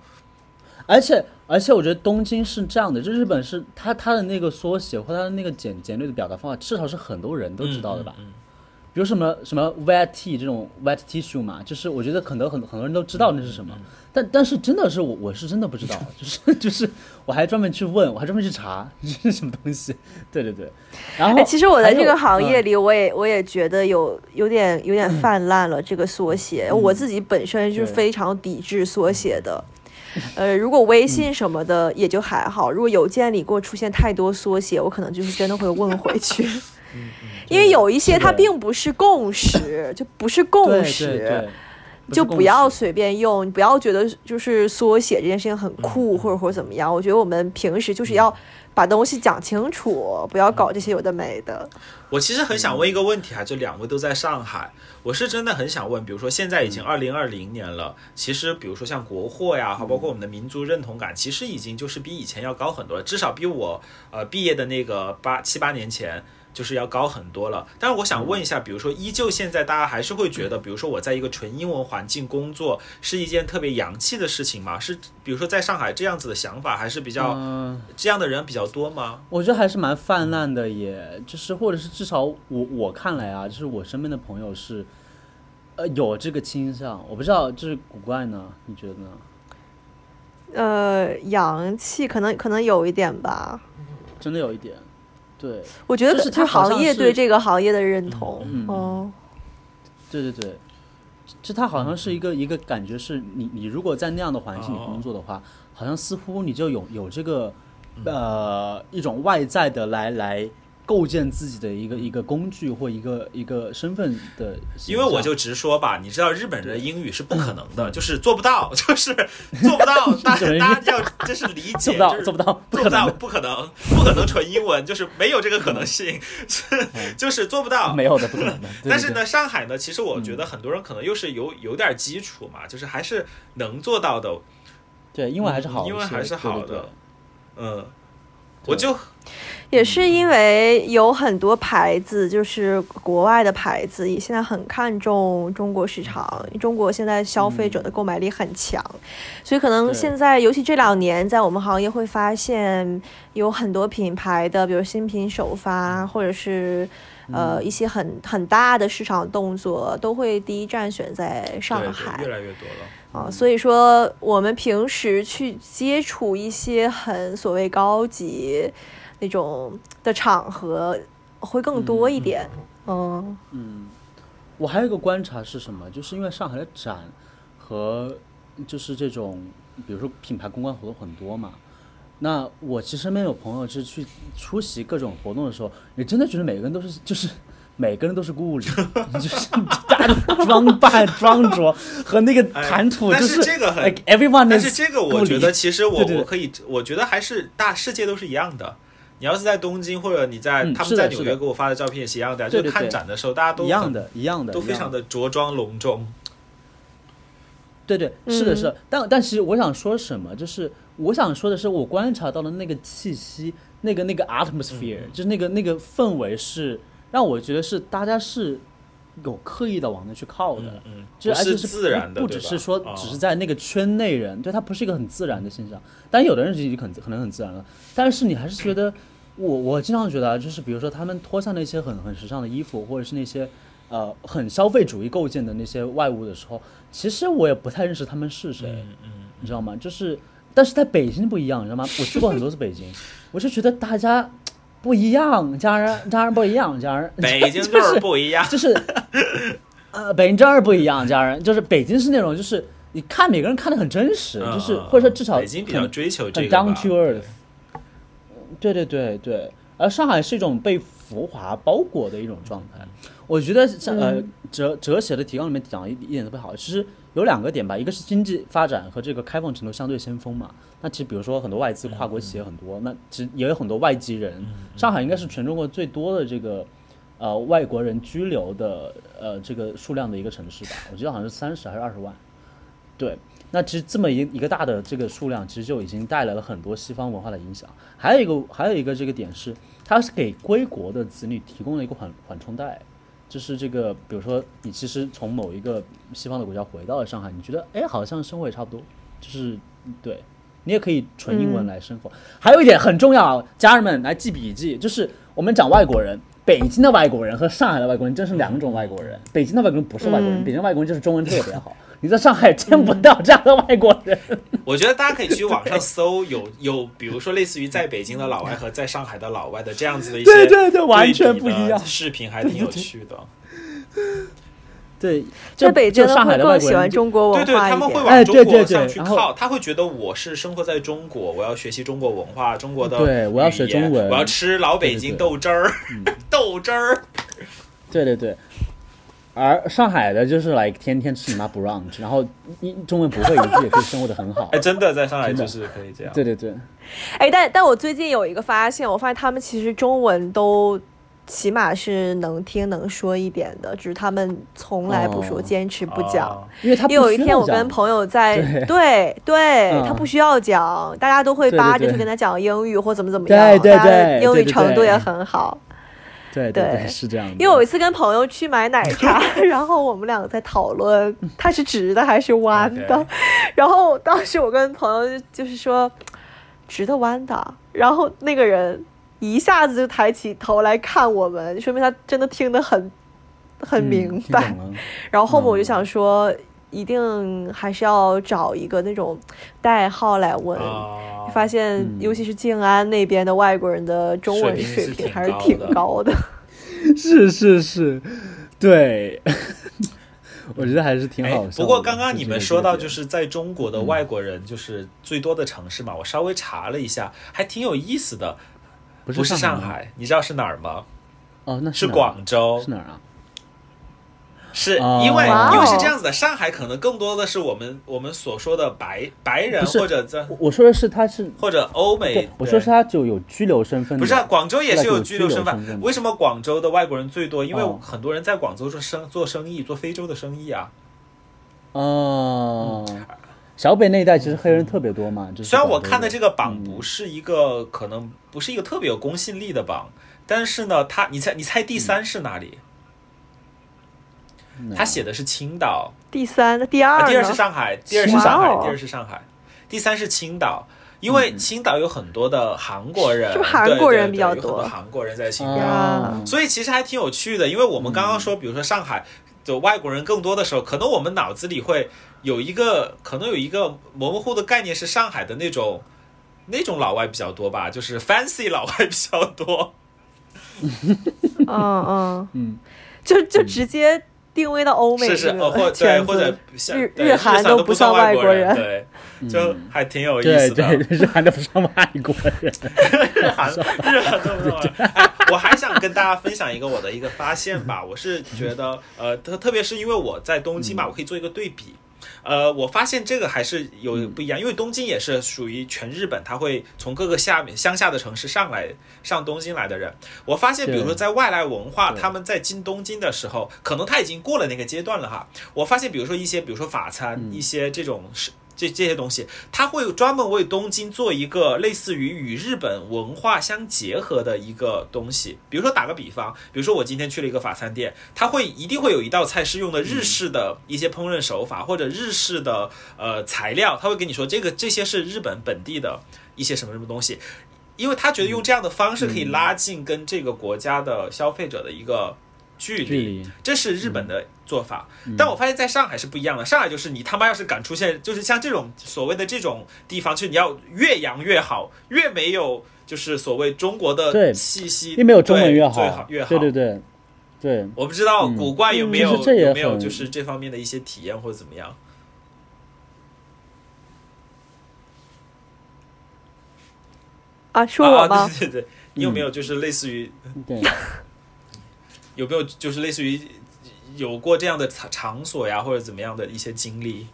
而且而且我觉得东京是这样的，就日本是它它的那个缩写或它的那个简简略的表达方法，至少是很多人都知道的吧？嗯嗯比如什么什么 wet tea 这种 wet tissue 嘛，就是我觉得可能很很多人都知道那是什么，嗯但但是真的是我我是真的不知道，就是 就是我还专门去问，我还专门去查这是什么东西，对对对。然后哎，其实我在这个行业嗯里，我也我也觉得有有点有点泛滥了这个缩写。我自己本身是非常抵制缩写的。呃，如果微信什么的也就还好，如果邮件里给我出现太多缩写，我可能就是真的会问回去。因为有一些它并不是共识，就不是共识。就不不要随便用，你不要觉得就是缩写这件事情很酷或者或者怎么样。我觉得我们平时就是要把东西讲清楚，不要搞这些有的没的。我其实很想问一个问题哈，就两位都在上海，我是真的很想问，比如说现在已经二零二零年了，其实比如说像国货呀，还包括我们的民族认同感，其实已经就是比以前要高很多了，至少比我呃毕业的那个八七八年前。就是要高很多了，但是我想问一下，比如说，依旧现在大家还是会觉得，比如说我在一个纯英文环境工作是一件特别洋气的事情吗？是，比如说在上海这样子的想法还是比较这样的人比较多吗？我觉得还是蛮泛滥的，也就是或者是至少我我看来啊，就是我身边的朋友是，呃，有这个倾向，我不知道这是古怪呢，你觉得呢？呃，洋气可能可能有一点吧，真的有一点。对，我觉得是行业对这个行业的认同。哦，对对对，就它好像是一个一个感觉，是你你如果在那样的环境里工作的话，好像似乎你就有有这个呃一种外在的来来。构建自己的一个一个工具或一个一个身份的，因为我就直说吧，你知道日本人的英语是不可能的，就是做不到，就是做不到，大家大家要就是理解，做不到，做不到，做不到，不可能，不可能纯英文，就是没有这个可能性，就是做不到，没有的，不可能的。但是呢，上海呢，其实我觉得很多人可能又是有有点基础嘛，就是还是能做到的。对，英文还是好，英文还是好的，嗯。我就也是因为有很多牌子，就是国外的牌子，也现在很看重中国市场。中国现在消费者的购买力很强，所以可能现在，尤其这两年，在我们行业会发现有很多品牌的，比如新品首发，或者是呃一些很很大的市场动作，都会第一站选在上海，越来越多了。啊，所以说我们平时去接触一些很所谓高级那种的场合会更多一点。嗯嗯，我还有一个观察是什么？就是因为上海的展和就是这种，比如说品牌公关活动很多嘛。那我其实身边有朋友是去出席各种活动的时候，你真的觉得每个人都是就是。每个人都是顾里，就是大装扮、装着和那个谈吐，就是这个很 everyone。但是这个我觉得，其实我我可以，我觉得还是大世界都是一样的。你要是在东京，或者你在他们在纽约给我发的照片也是一样的。就看展的时候，大家都一样的，一样的，都非常的着装隆重。对对，是的，是。但但其实我想说什么，就是我想说的是，我观察到的那个气息，那个那个 atmosphere，就是那个那个氛围是。让我觉得是大家是有刻意的往那去靠的，嗯，就而且是自然的，不只是说只是在那个圈内人，对他不是一个很自然的现象。但有的人已经很可能很自然了，但是你还是觉得，我我经常觉得啊，就是比如说他们脱下那些很很时尚的衣服，或者是那些呃很消费主义构建的那些外物的时候，其实我也不太认识他们是谁，嗯，你知道吗？就是但是在北京不一样，你知道吗？我去过很多次北京，我就觉得大家。不一样，家人，家人不一样，家人。北京就是不一样，就是，呃，北京真是不一样，家人。就是北京是那种，就是你看每个人看的很真实，就是或者说至少北京比较追求这个 down to earth。对对对对，而上海是一种被浮华包裹的一种状态。我觉得像呃哲哲学的提纲里面讲一一点特别好，其实有两个点吧，一个是经济发展和这个开放程度相对先锋嘛。那其实，比如说很多外资跨国企业很多，那其实也有很多外籍人。上海应该是全中国最多的这个呃外国人居留的呃这个数量的一个城市吧？我记得好像是三十还是二十万。对，那其实这么一一个大的这个数量，其实就已经带来了很多西方文化的影响。还有一个还有一个这个点是，它是给归国的子女提供了一个缓缓冲带，就是这个比如说你其实从某一个西方的国家回到了上海，你觉得哎好像生活也差不多，就是对。你也可以纯英文来生活。还有一点很重要，家人们来记笔记，就是我们讲外国人，北京的外国人和上海的外国人真是两种外国人。北京的外国人不是外国人，北京外国人就是中文特别好。你在上海见不到这样的外国人。我觉得大家可以去网上搜，有有，比如说类似于在北京的老外和在上海的老外的这样子的一些对对对，完全不一样视频，还挺有趣的。对，在北京上海的更喜欢中国文化对对，他们会往中国上去靠，他会觉得我是生活在中国，我要学习中国文化，中国的对，我要学中文，我要吃老北京豆汁儿，豆汁儿。对对对，而上海的就是来天天吃你妈 brunch，然后一中文不会一句也可以生活的很好 哎，。真的在上海就是可以这样。对对对，哎，但但我最近有一个发现，我发现他们其实中文都起码是能听能说一点的，只是他们从来不说，哦坚持不讲。哦因为他因为有一天我跟朋友在对对对嗯他不需要讲，大家都会扒着去跟他讲英语或怎么怎么样，对大家的对英语程度也很好。对对对对是这样的。因为我有一次跟朋友去买奶茶，然后我们两个在讨论它是直的还是弯的。然后当时我跟朋友就就是说直的弯的，然后那个人一下子就抬起头来看我们，说明他真的听得很很嗯明白。然后后面我就嗯。想说，一定还是要找一个那种代号来问。哦发现，嗯尤其是静安那边的外国人的中文水平还是挺高的。是是是，对，我觉得还是挺哎好。不过刚刚你们说到，就是在中国的外国人就是最多的城市嘛，我稍微查了一下，还挺有意思的。不不是上海，你知道是哪儿吗？哦，那是广州是。哪儿啊？是哦因为哦因为是这样子的，上海可能更多的是我们我们所说的白白人或者在我我说的是他是，或者欧美，，我说是他就有居留身份的。不是啊，广州也是有居留身份份。为什么广州的外国人最多？因为哦很多人在广州做生做生意，做非洲的生意啊。哦，小北那一带其实黑人特别多嘛，就是虽然我看的这个榜嗯不是一个可能不是一个特别有公信力的榜，但是呢，他你猜你猜第三是哪里？嗯他写的是青岛，第三、第二啊，第二是上海，第二是上海第二是上海，第三是青岛。因为青岛有很多的韩国人，是不是韩国人比较多对有很多韩国人在青岛。啊，所以其实还挺有趣的，因为我们刚刚说，比如说上海的外国人更多的时候，可能我们脑子里会有一个，可能有一个模糊的概念是上海的那种那种老外比较多吧，就是 fancy 老外比较多。嗯嗯。嗯，就就直接定位到欧美是是，或 对，或者。像日对日韩都不算算外国国人对，就还挺有意思的。对，日韩都不算外国人。日韩日韩都不错。哎，我还想跟大家分享一个我的一个发现吧，我是觉得呃，特特别是因为我在东京嘛，我可以做一个对比。呃，我发现这个还是有不一样，因为东京也是属于全日本，他会从各个下面乡下的城市上来上东京来的人。我发现，比如说在外来文化，他们在进东京的时候，可能他已经过了那个阶段了哈。我发现，比如说一些，比如说法餐，一些这种是。这这些东西，他会专门为东京做一个类似于与日本文化相结合的一个东西。比如说打个比方，比如说我今天去了一个法餐店，他会一定会有一道菜是用的日式的一些烹饪手法、或者日式的呃材料，他会跟你说这个这些是日本本地的一些什么什么东西，因为他觉得用这样的方式可以拉近跟这个国家的消费者的一个距距离这是日本的做法，但我发现在上海是不一样的。上海就是你他妈要是敢出现，就是像这种所谓的这种地方，就是你要越洋越好，越没有就是所谓中国的气息，越没有中文对越最好越好。对对对对，我不知道嗯古怪有没有、有没有就是这方面的一些体验或者怎么样。啊，说我啊，吗？对对对，你有没有就是类似于、对，有没有就是类似于有过这样的场场所呀，或者怎么样的一些经历？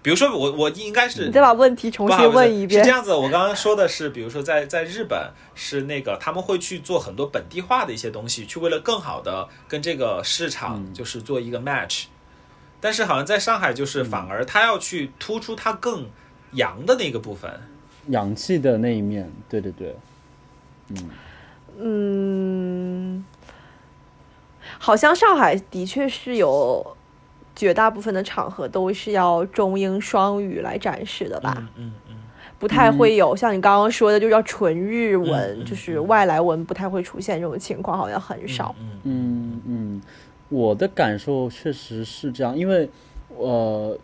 比如说我我应该是你再把问题重新问一遍。是这样子，我刚刚说的是，比如说在在日本是那个他们会去做很多本地化的一些东西，去为了更好的跟这个市场就是做一个 match。但是好像在上海就是反而他要去突出他更洋的那个部分。洋气的那一面，对对对，嗯嗯，好像上海的确是有绝大部分的场合都是要中英双语来展示的吧，嗯嗯嗯，不太会有像你刚刚说的，就是要纯日文，就是外来文不太会出现这种情况，好像很少。嗯嗯嗯嗯，我的感受确实是这样，因为呃，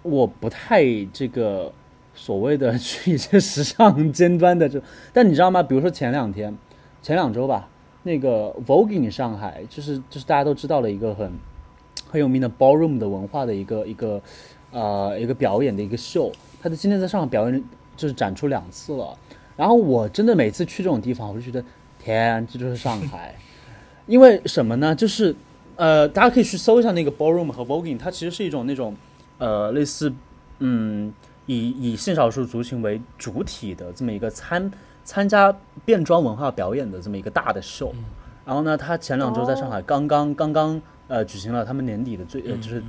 我不太这个所谓的 去一些时尚尖端的这，但你知道吗？比如说前两天、前两周吧，那个 Vogue 上海，就是就是大家都知道了一个很很有名的 ballroom 的文化的一个一个呃一个表演的一个秀，他的今天在上海表演就是展出两次了。然后我真的每次去这种地方，我就觉得天，这就是上海。因为什么呢？就是呃，大家可以去搜一下那个 ballroom 和 voguing，它其实是一种那种呃类似嗯以以性少数族群为主体的这么一个餐参加变装文化表演的这么一个大的秀。然后呢，他前两周在上海刚刚刚刚呃举行了他们年底的最呃就是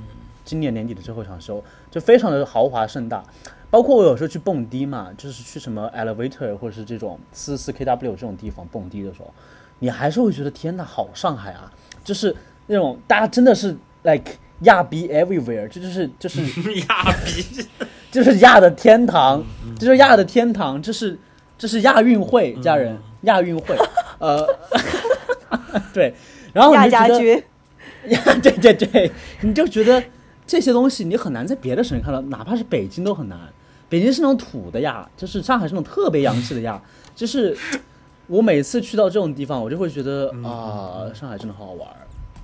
今年年底的最后一场秀，就非常的豪华盛大。包括我有时候去蹦迪嘛，就是去什么 elevator 或者是这种四四 kw 这种地方蹦迪的时候，你还是会觉得天呐，好上海啊！就是那种大家真的是 like 亚逼 everywhere，这就是 就是亚逼，就是亚的天堂，这就是亚的天堂，这是这是亚运会，家人，亚运会，呃，对，然后你亚就觉得家军，呀，对对对，你就觉得这些东西你很难在别的省看到，哪怕是北京都很难。北京是那种土的呀，就是上海是那种特别洋气的呀，就是我每次去到这种地方，我就会觉得啊，上海真的好好玩儿。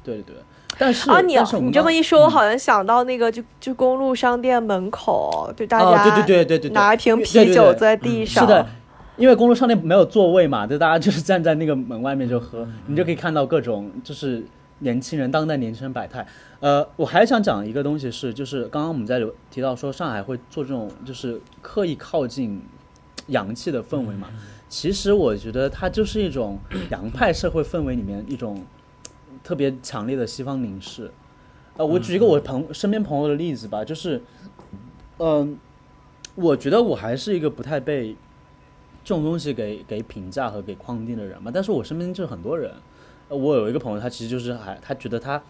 对对对，但是啊，你你这么一说，我好像想到那个就就公路商店门口，就大啊家对对对对对对。拿一瓶对对对啤酒坐在地上，是的，因为公路商店没有座位嘛，就大家就是站在那个门外面就喝，你就可以看到各种就是年轻人当代年轻人百态。呃，我还想讲一个东西是，就是刚刚我们在有提到说上海会做这种就是刻意靠近洋气的氛围嘛，其实我觉得它就是一种洋派社会氛围里面一种特别强烈的西方凝视。呃，我举一个我朋身边朋友的例子吧，就是，嗯、我觉得我还是一个不太被这种东西给给评价和给框定的人嘛。但是我身边就是很多人，呃我有一个朋友，他其实就是还他觉得他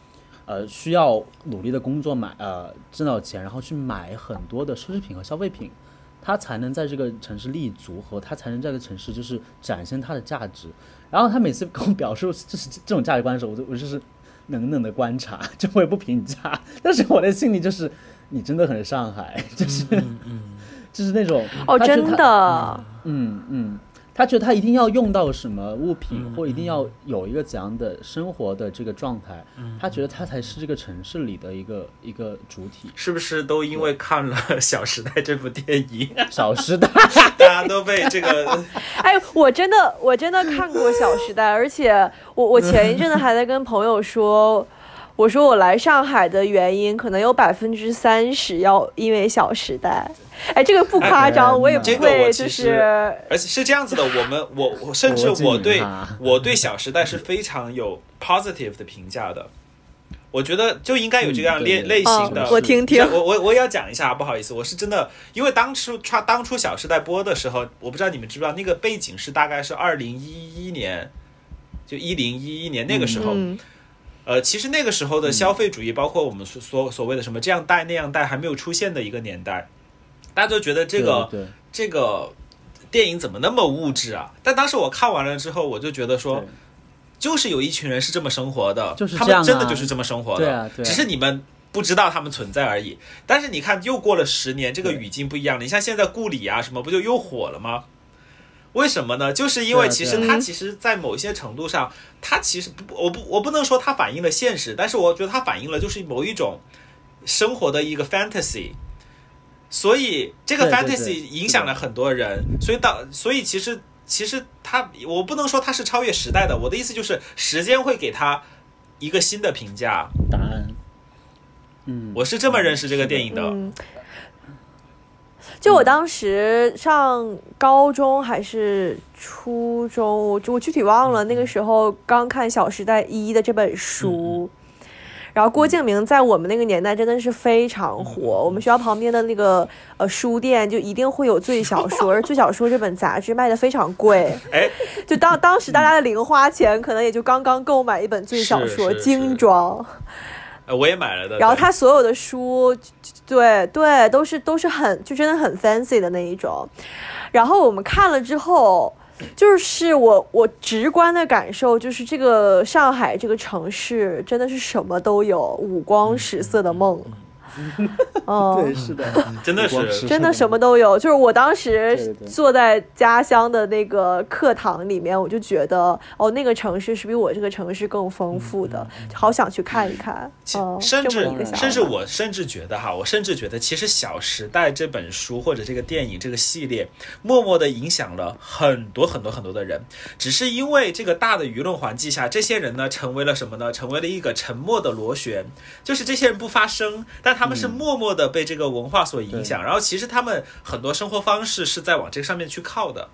呃需要努力的工作买呃挣到钱，然后去买很多的奢侈品和消费品，他才能在这个城市立足和他才能在这个城市就是展现他的价值。然后他每次跟我表述就是这种价值观的时候，我就我就是冷冷的观察，就我也不评价，但是我的心里就是你真的很上海，就是、就是那种哦，真的，嗯嗯，他觉得他一定要用到什么物品，或一定要有一个怎样的生活的这个状态，他觉得他才是这个城市里的一个一个主体。是不是都因为看了《小时代》这部电影，小时代，大家都被这个 哎，我真的我真的看过《小时代》，而且我我前一阵子还在跟朋友说。我说我来上海的原因，可能有百分之三十要因为《小时代》。哎，这个不夸张，哎我也不会，就是而且是这样子的，我们我我甚至我对我对《小时代》是非常有 positive 的评价的。我觉得就应该有这样类、类型的。嗯我听听我我我也要讲一下，不好意思，我是真的，因为当初他当初《小时代》播的时候，我不知道你们知不知道，那个背景是大概是二零一一年，就一零一一年那个时候。嗯呃，其实那个时候的消费主义，包括我们所所所谓的什么这样带那样带还没有出现的一个年代，大家都觉得这个这个电影怎么那么物质啊？但当时我看完了之后，我就觉得说，就是有一群人是这么生活的，他们真的就是这么生活的，对啊对啊只是你们不知道他们存在而已。但是你看，又过了十年，这个语境不一样了。你像现在顾里啊什么，不就又火了吗？为什么呢？就是因为其实它其实，在某些程度上，它其实不，我不我不能说它反映了现实，但是我觉得它反映了就是某一种生活的一个 fantasy。所以这个 fantasy 影响了很多人，所以到所以其实其实它我不能说它是超越时代的，我的意思就是时间会给它一个新的评价。答案。嗯，我是这么认识这个电影的。嗯，就我当时上高中还是初中，我我具体忘了。那个时候刚看《小时代一》的这本书，然后郭敬明在我们那个年代真的是非常火。我们学校旁边的那个呃书店就一定会有《最小说》，而《最小说》这本杂志卖的非常贵。哎，就当当时大家的零花钱可能也就刚刚购买一本《最小说精装。呃我也买了的。然后他所有的书，对对，都是都是很就真的很 fancy 的那一种。然后我们看了之后，就是我我直观的感受就是这个上海这个城市真的是什么都有，五光十色的梦。哦，对，是的，真的是真的什么都有。就是我当时坐在家乡的那个课堂里面，我就觉得，哦，那个城市是比我这个城市更丰富的，好想去看一看。哦，甚至甚至我甚至觉得哈，我甚至觉得其实《小时代》这本书或者这个电影这个系列，默默的影响了很多很多很多的人，只是因为这个大的舆论环境下，这些人呢成为了什么呢？成为了一个沉默的螺旋，就是这些人不发声，但他们是默默的被这个文化所影响，然后其实他们很多生活方式是在往这个上面去靠的，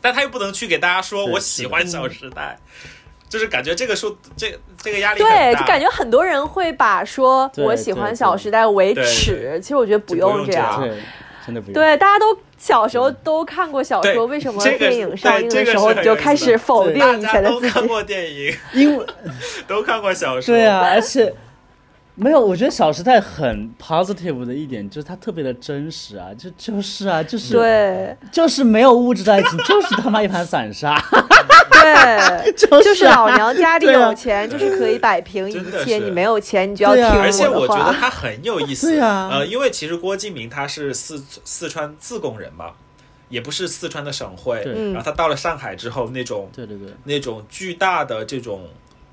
但他又不能去给大家说我喜欢《小时代》。就是感觉这个书，这这个压力很对，大。就感觉很多人会把说我喜欢《小时代》为耻，其实我觉得不用用这这样真的不用。对，大家都小时候都看过小说，为什么电影上映的时候就开始否定以大家前的自己？都看过电影，因为 都看过小说。对啊，而且没有，我觉得《小时代》很 positive 的一点就是它特别的真实啊，就就是啊，就是对。就是没有物质的爱情，就是他妈一盘散沙，对，就 是就是啊老娘家里有钱，就是可以摆平一切。你没有钱，你就要听我的话。而且我的觉得话。他很有意思，对啊。呃，因为其实郭敬明他是四四川自贡人嘛，也不是四川的省会，然后他到了上海之后，那种对对对，那种巨大的这种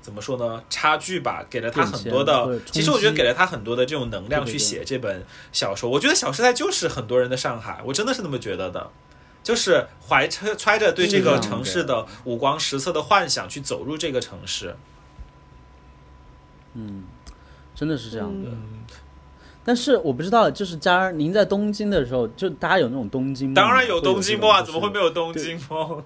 怎么说呢差距吧，给了他很多的，其实我觉得给了他很多的这种能量去写这本小说。我觉得《小时代》就是很多人的上海，我真的是那么觉得的。就是怀揣揣着对这个城市的五光十色的幻想去走入这个城市，嗯，真的是这样的。嗯，但是我不知道，就是佳儿，您在东京的时候，就大家有那种东京梦吗，当然有东京梦啊，怎么会没有东京梦？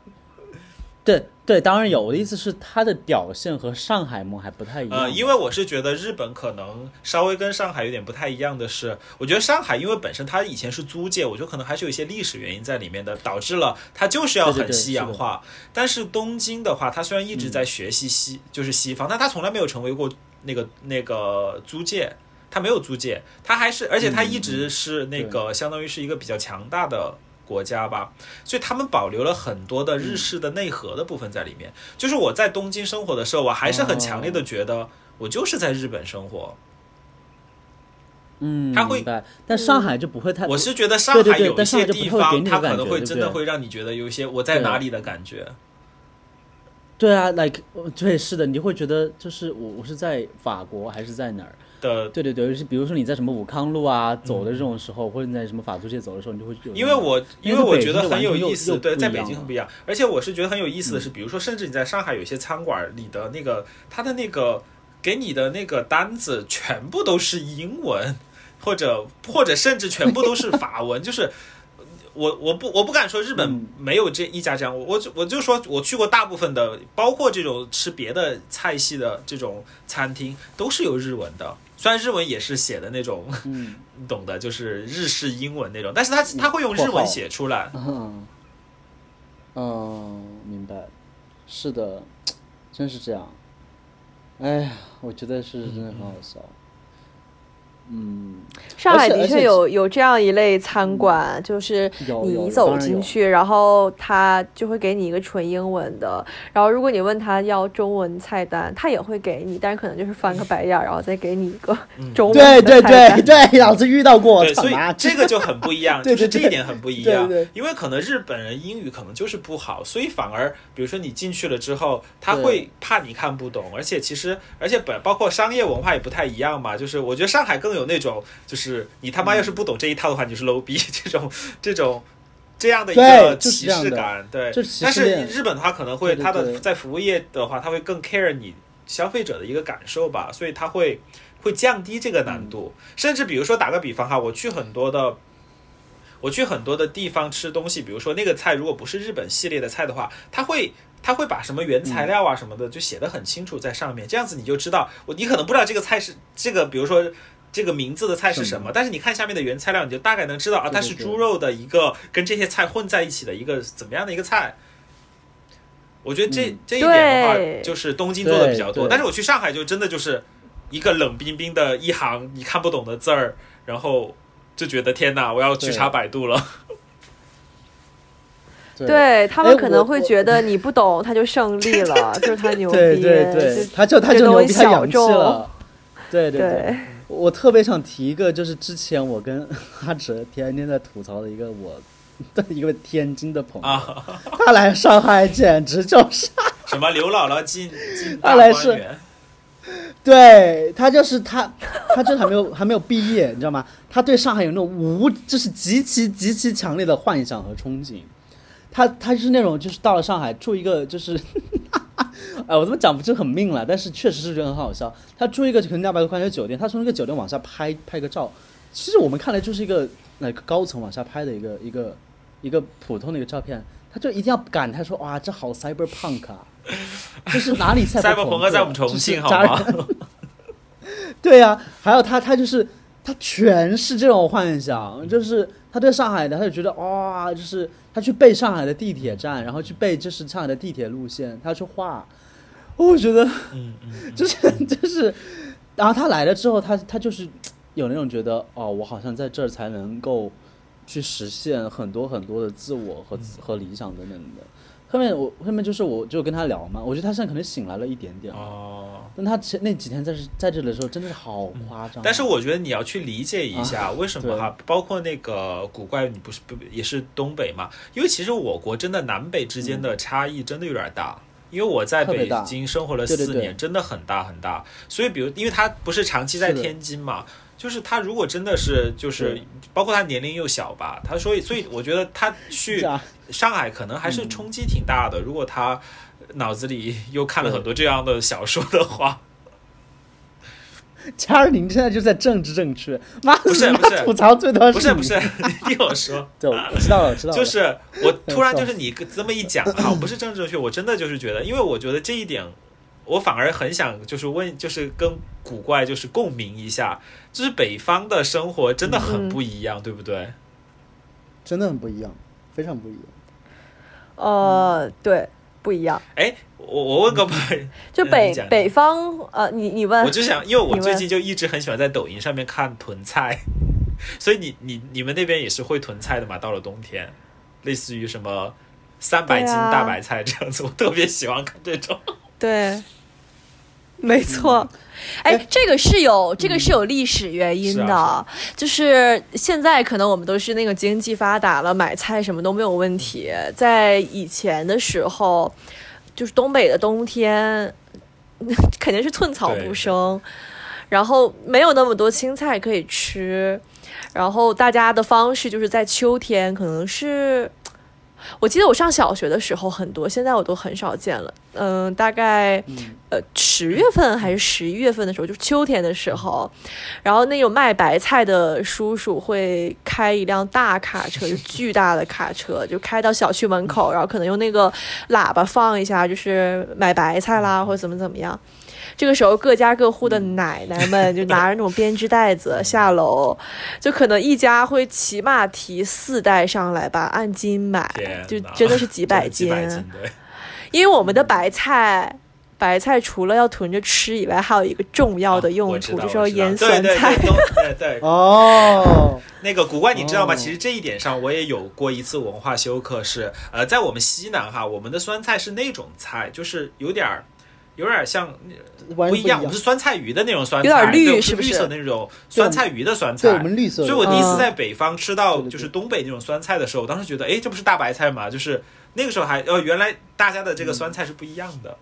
对对，当然有。我的意思是，它的表现和上海梦还不太一样。呃，因为我是觉得日本可能稍微跟上海有点不太一样的是，我觉得上海因为本身它以前是租界，我觉得可能还是有一些历史原因在里面的，导致了它就是要很西洋化。但是东京的话，它虽然一直在学习西，就是西方，但它从来没有成为过那个那个租界。它没有租界，它还是，而且它一直是那个相当于是一个比较强大的国家吧，所以他们保留了很多的日式的内核的部分在里面。就是我在东京生活的时候，我还是很强烈的觉得我就是在日本生活。嗯，他会，但上海就不会太。我是觉得上海有一些地方，不会给你它可能会真的会让你觉得有一些我在哪里的感觉。对啊，like 呃对，是的，你会觉得就是我我是在法国还是在哪儿？的，对对对，就是比如说你在什么武康路啊走的这种时候，或者你在什么法租界走的时候，你就会有。因为我因为我觉得很有意思，对，在北京很不一样。而且我是觉得很有意思的是，比如说，甚至你在上海有一些餐馆里的那个，他的那个给你的那个单子全部都是英文，或者或者甚至全部都是法文，就是。我我不我不敢说日本嗯没有这一家这样，我我就我就说我去过大部分的，包括这种吃别的菜系的这种餐厅，都是有日文的。虽然日文也是写的那种，懂的，就是日式英文那种，但是他他会用日文写出来。嗯，嗯，明白，是的，真是这样。哎呀，我觉得是真的很好笑。嗯，上海的确有有这样一类餐馆，就是你走进去，然后他就会给你一个纯英文的，然后如果你问他要中文菜单，他也会给你，但是可能就是翻个白眼儿，然后再给你一个 中文对对的菜单对 对，老子遇到过，对，所以这个就很不一样，对就是这一点很不一样。对对。因为可能日本人英语可能就是不好，所以反而比如说你进去了之后，他会怕你看不懂，而且其实而且本包括商业文化也不太一样嘛。就是我觉得上海更有那种，就是你他妈要是不懂这一套的话，你就是 low 逼 这种这种。这样的一个歧视感，对但是日本的话可能会，它的在服务业的话，它会更 care 你消费者的一个感受吧，所以它会会降低这个难度，甚至比如说打个比方哈，我去很多的。我去很多的地方吃东西，比如说那个菜如果不是日本系列的菜的话，它会它会把什么原材料啊什么的就写的很清楚在上面，这样子你就知道，我你可能不知道这个菜是这个，比如说这个名字的菜是什么，但是你看下面的原材料，你就大概能知道啊，它是猪肉的一个跟这些菜混在一起的一个怎么样的一个菜。我觉得这、嗯。这一点的话，就是东京做的比较多，但是我去上海就真的就是一个冷冰冰的一行你看不懂的字儿，然后就觉得天哪，我要去查百度了。对。对他们哎可能会觉得你不懂，他就胜利了，就是他牛逼，对对对，他就他就牛逼，他洋气小众了。对对对，对，我特别想提一个，就是之前我跟 阿哲天天在吐槽的一个我的 一个天津的朋友，啊，他来上海简直就是，什么刘姥姥进 进大他来是。观园，对他就是他，他就是还没有还没有毕业，你知道吗？他对上海有那种无，就是极其极其强烈的幻想和憧憬。他他是那种就是到了上海住一个就是，哎，我怎么讲不是很命了，但是确实是觉得很好笑。他住一个可能两百多块钱的酒店，他从那个酒店往下拍拍个照，其实我们看来就是一个那个高层往下拍的一个一个一个普通的一个照片，他就一定要感叹说哇，这好 cyberpunk 啊，这是哪里 cyberpunk？在我们重庆好吗？对呀、还有他，他就是他全是这种幻想，就是他对上海的，他就觉得哇、就是他去背上海的地铁站，然后去背就是上海的地铁路线，他去画，我觉得嗯嗯，就是就是，然后他来了之后，他他就是有那种觉得哦，我好像在这儿才能够去实现很多很多的自我和和理想等等的。后面我后面就是我就跟他聊嘛，我觉得他现在可能醒来了一点点，哦。但他前那几天在这在这里的时候真的是好夸张啊。但是我觉得你要去理解一下为什么对哈，包括那个古怪，你不是不也是东北嘛？因为其实我国真的南北之间的差异真的有点大。因为我在北京生活了对对对四年，真的很大很大。所以，比如，因为他不是长期在天津嘛，就是他如果真的是就是，包括他年龄又小吧，他所以所以我觉得他去上海可能还是冲击挺大的。如果他脑子里又看了很多这样的小说的话，加尔宁现在就在政治正确，妈不是不是吐槽最多你不是不是，你听我说，对，我知道了，我知道了，就是我突然 就是你这么一讲哈，我不是政治正确，我真的就是觉得，因为我觉得这一点，我反而很想就是问，就是跟古怪就是共鸣一下，就是北方的生活真的很不一样，对不对？真的很不一样，非常不一样。呃，对，不一样。哎，我我问个问，就北、嗯北方，呃，你你问我，就想，因为我最近就一直很喜欢在抖音上面看囤菜，所以你你你们那边也是会囤菜的嘛？到了冬天，类似于什么三百斤大白菜这样子，我特别喜欢看这种。对，没错。哎，这个是有这个是有历史原因的，是啊就是现在可能我们都是那个经济发达了，买菜什么都没有问题。在以前的时候，就是东北的冬天，肯定是寸草不生，然后没有那么多青菜可以吃，然后大家的方式就是在秋天，可能是。我记得我上小学的时候很多，现在我都很少见了。嗯、大概呃十月份还是十一月份的时候，就是秋天的时候，然后那种卖白菜的叔叔会开一辆大卡车，就巨大的卡车，就开到小区门口，然后可能用那个喇叭放一下，就是买白菜啦，或者怎么怎么样。这个时候，各家各户的奶奶们就拿着那种编织袋子 下楼，就可能一家会起码提四袋上来吧，按斤买，就 真的是几百斤。因为我们的白菜，白菜除了要囤着吃以外，还有一个重要的用途，就是要腌酸菜。对对对对对，哦，那个古怪，你知道吗？哦其实这一点上，我也有过一次文化修课是，呃，在我们西南哈，我们的酸菜是那种菜，就是有点儿。有点儿像不一样，我们是酸菜鱼的那种酸菜，有点绿对是不是绿色那种酸菜鱼的酸菜对我。们绿色的，所以我第一次嗯在北方吃到就是东北那种酸菜的时候，我当时觉得，哎，这不是大白菜吗？就是那个时候还呃，原来大家的这个酸菜是不一样的。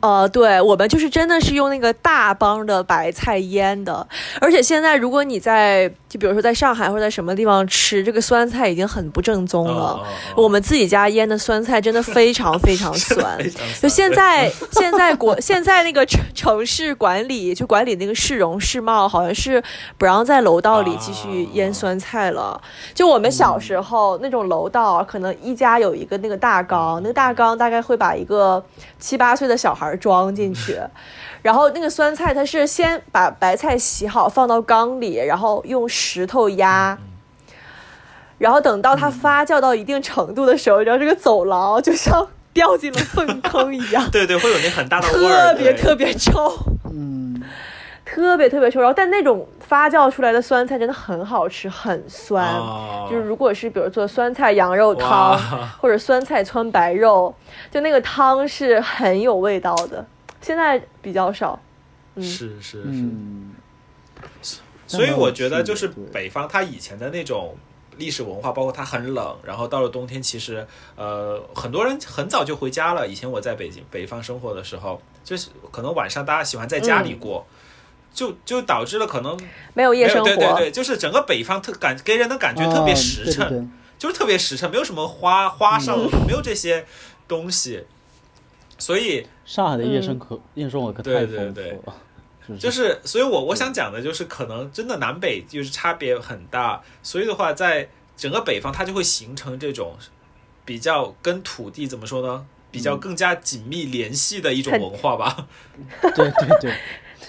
呃，对我们就是真的是用那个大帮的白菜腌的，而且现在如果你在就比如说在上海或者在什么地方吃这个酸菜，已经很不正宗了。哦哦哦我们自己家腌的酸菜真的非常非常 酸非。常酸就现在，现在国现在那个城城市管理，就管理那个市容市貌，好像是不让在楼道里继续腌酸菜了。就我们小时候那种楼道，可能一家有一个那个大缸，那个大缸大概会把一个七八岁的小孩装进去。然后那个酸菜，它是先把白菜洗好放到缸里，然后用石头压，然后等到它发酵到一定程度的时候，然后这个走廊就像掉进了粪坑一样，对对，会有那很大的味儿，特别特别臭，嗯，特别特别臭。然后但那种发酵出来的酸菜真的很好吃，很酸。就是如果是比如做酸菜羊肉汤或者酸菜汆白肉，就那个汤是很有味道的。现在比较少，嗯，是是是。嗯，所以我觉得，就是北方它以前的那种历史文化，包括它很冷，然后到了冬天，其实呃很多人很早就回家了。以前我在北京北方生活的时候，就是可能晚上大家喜欢在家里过，就就导致了可能没有夜生活，对对对，就是整个北方特感给人的感觉特别实诚，哦对对对。就是特别实诚，没有什么花花哨，没有这些东西，所以上海的夜生可夜生活可太对对丰富对？就是？是，所以我我想讲的就是，可能真的南北就是差别很大，所以的话，在整个北方，它就会形成这种比较跟土地怎么说呢，比较更加紧密联系的一种文化吧。对 对对，对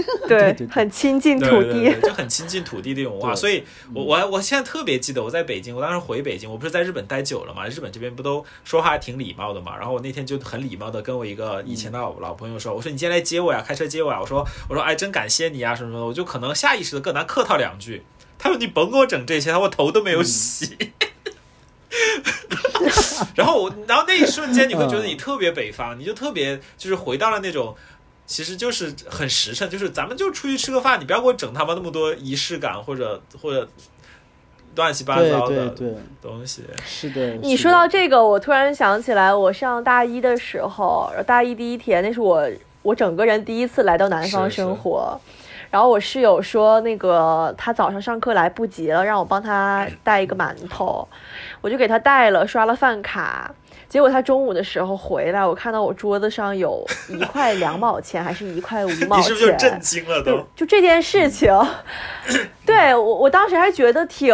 对很亲近土地。对对，就很亲近土地的一种文化。所以我我我现在特别记得我在北京，我当时回北京，我不是在日本待久了嘛，日本这边不都说话还挺礼貌的嘛。然后我那天就很礼貌的跟我一个以前的老老朋友说，我说你今天来接我呀，开车接我呀。我说我说哎，真感谢你啊什么什么的，我就可能下意识的跟他客套两句。他说你甭给我整这些，他说我头都没有洗。然后我，然后那一瞬间，你会觉得你特别北方，你就特别就是回到了那种，其实就是很实诚，就是咱们就出去吃个饭，你不要给我整他妈那么多仪式感或者或者乱七八糟的对对，东西。是的。你是的说到这个，我突然想起来，我上大一的时候，大一第一天，那是我我整个人第一次来到南方生活。然后我室友说，那个他早上上课来不及了，让我帮他 带一个馒头，我就给他带了，刷了饭卡。结果他中午的时候回来，我看到我桌子上有一块两毛钱，还是一块五毛钱。你是不是就震惊了就都？就这件事情，对我我当时还觉得挺，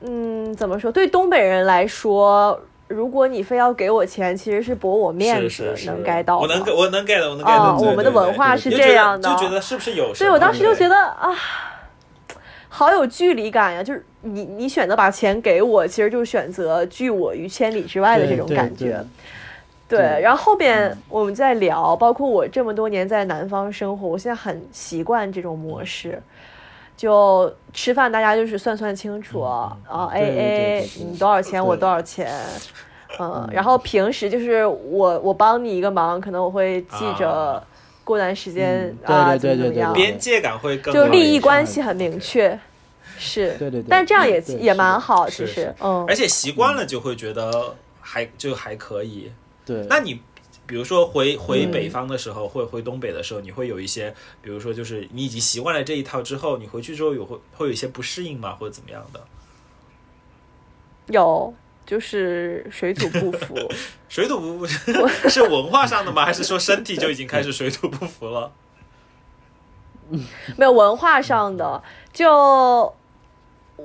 嗯，怎么说？对东北人来说，如果你非要给我钱，其实是驳我面子，是是是，能 get 到吗？我能我能 get 的，我能 get 啊，我们的对对文化是这样的，就觉得是不是有什么？所以我当时就觉得得啊，好有距离感呀！就是你你选择把钱给我，其实就是选择拒我于千里之外的这种感觉。对然后后面我们在聊，包括我这么多年在南方生活，我现在很习惯这种模式。就吃饭，大家就是算算清楚啊，A 对对对 A，对对你多少钱，我多少钱。嗯，然后平时就是我我帮你一个忙，可能我会记着啊，过段时间嗯对啊对对对对怎么怎么样，边界感会更就利益关系很明确，是，对对对。但这样也也蛮好，其实是。是，嗯。而，且习惯了就会觉得还就还可以。对，那你比如说回回嗯北方的时候，或者回东北的时候，你会有一些，比如说就是你已经习惯了这一套之后，你回去之后有会会有一些不适应吗，或者怎么样的？有就是水土不服，水土不服 是文化上的吗？还是说身体就已经开始水土不服了？没有文化上的，就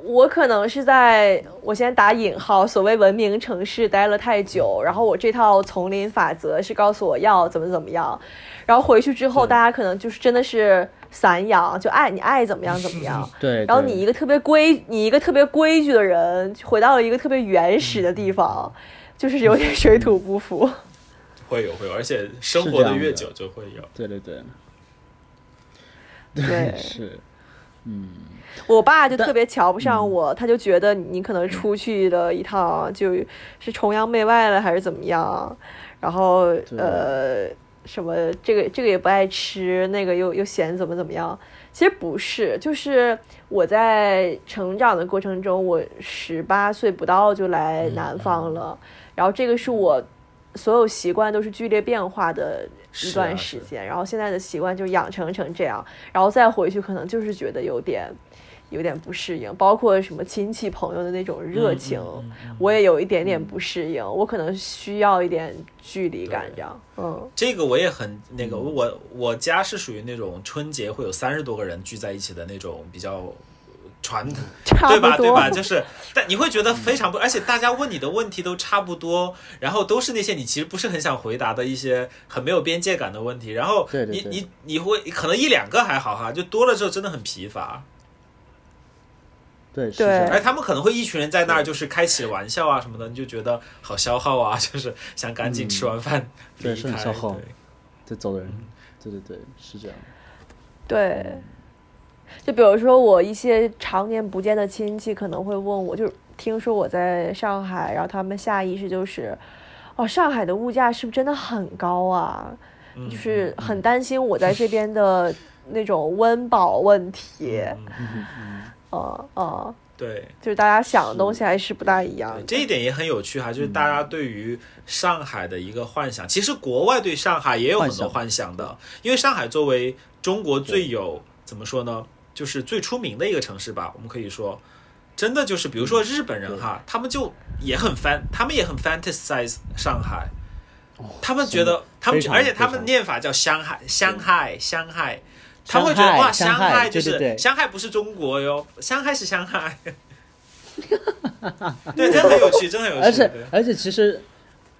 我可能是在我先打引号，所谓文明城市待了太久，然后我这套丛林法则是告诉我要怎么怎么样，然后回去之后，大家可能就是真的是散养，就爱你爱怎么样怎么样。对，然后你一个特别规，你一个特别规矩的人，回到了一个特别原始的地方，就是有点水土不服。会有会有，而且生活的越久就会有。对对对，对 是，嗯，我爸就特别瞧不上我，他就觉得你可能出去了一趟就是崇洋媚外了，还是怎么样，然后呃什么这个这个也不爱吃，那个又又嫌怎么怎么样。其实不是，就是我在成长的过程中，我十八岁不到就来南方了，然后这个是我所有习惯都是剧烈变化的一段时间，然后现在的习惯就养成成这样，然后再回去可能就是觉得有点有点不适应，包括什么亲戚朋友的那种热情，嗯嗯我也有一点点不适应，我可能需要一点距离感，这样，嗯，这个我也很那个，我我家是属于那种春节会有三十多个人聚在一起的那种比较传统。对吧？对，吧？就是，但你会觉得非常不，而且大家问你的问题都差不多，然后都是那些你其实不是很想回答的一些很没有边界感的问题，然后对对对你你你会可能一两个还好哈，就多了之后真的很疲乏，对是对而他们可能会一群人在那儿就是开起玩笑啊什么的，你就觉得好消耗啊，就是想赶紧吃完饭对离开。是很消耗对。对走的人，对对对是这样，对，就比如说我一些常年不见的亲戚可能会问我，就是听说我在上海，然后他们下意识就是，哦，上海的物价是不是真的很高啊？嗯就是很担心我在这边的 那种温饱问题。嗯呃呃，对。就是大家想的东西还是不大一样，的。这一点也很有趣哈，就是大家对于上海的一个幻想，其实国外对上海也有很多幻想的，因为上海作为中国最有怎么说呢，就是最出名的一个城市吧，我们可以说，真的就是比如说日本人哈，他们就也很 fan，他们也很 fantasize 上海，他们觉得他们而且他们念法叫香海，香海，香海。他会觉得哇，香海就是香海不是中国哟，香海是香海。对，真的很有趣，真的很有趣。而且而且其实，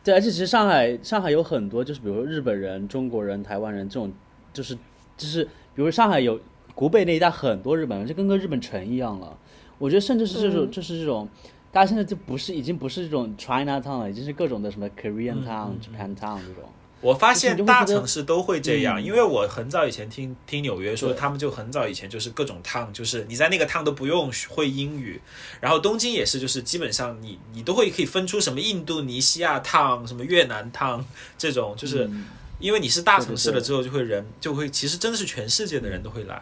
对，而且其实上海上海有很多，就是比如说日本人、中国人、台湾人这种，就是就是，比如上海有古北那一带很多日本人，就跟个日本城一样了。我觉得甚至是这种，嗯就是这种，大家现在就不是已经不是这种 China Town 了，已经是各种的什么 Korean Town、Japan Town 这种。我发现大城市都会这样，嗯。因为我很早以前听听纽约说，他们就很早以前就是各种烫，就是你在那个烫都不用会英语，然后东京也是，就是基本上你你都会可以分出什么印度尼西亚烫、什么越南烫这种，就是嗯。因为你是大城市了之后，就会人就会其实真的是全世界的人都会来，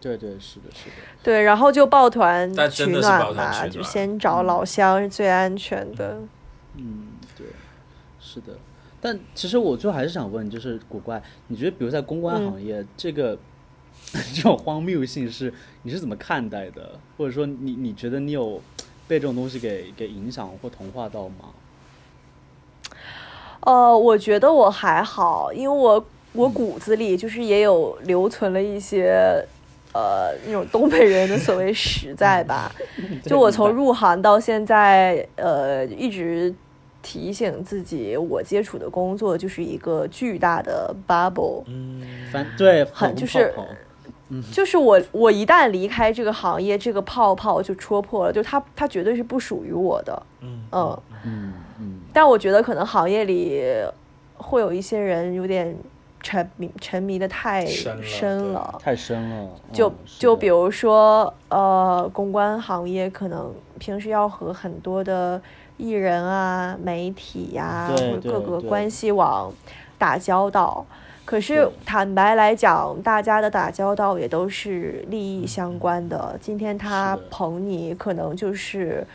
对对是的，是的。对，然后就抱团但取真的是抱暖嘛，就团取暖先找老乡是最安全的。嗯，对，是的。但其实我最后还是想问，就是古怪，你觉得比如在公关嗯行业，这个 这种荒谬性是你是怎么看待的？或者说你你觉得你有被这种东西给给影响或同化到吗？呃，我觉得我还好，因为我我骨子里就是也有留存了一些。呃，那种东北人的所谓实在吧，就我从入行到现在，呃，一直提醒自己，我接触的工作就是一个巨大的 bubble，嗯，反对很就是就是我我一旦离开这个行业，这个泡泡就戳破了，就它它绝对是不属于我的，嗯嗯，嗯嗯，但我觉得可能行业里会有一些人有点沉迷沉迷的太深了。太深了。就就比如说，呃，公关行业可能平时要和很多的艺人啊、媒体呀、对或者各个关系网打交道。可是坦白来讲，大家的打交道也都是利益相关的。今天他捧你，可能就是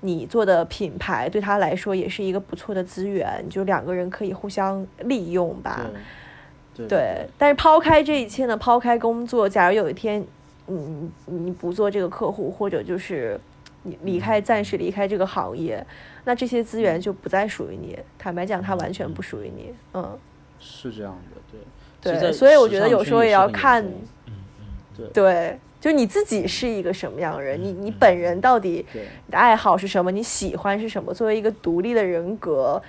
你做的品牌对他来说也是一个不错的资源，就两个人可以互相利用吧。对对对，但是抛开这一切呢，抛开工作，假如有一天，嗯，你不做这个客户，或者就是你离开，暂时离开这个行业，那这些资源就不再属于你。坦白讲，它完全不属于你。嗯，是这样的，对。对，所以我觉得有时候也要看，嗯嗯，对对，就你自己是一个什么样的人，你你本人到底你的爱好是什么，你喜欢是什么，作为一个独立的人格，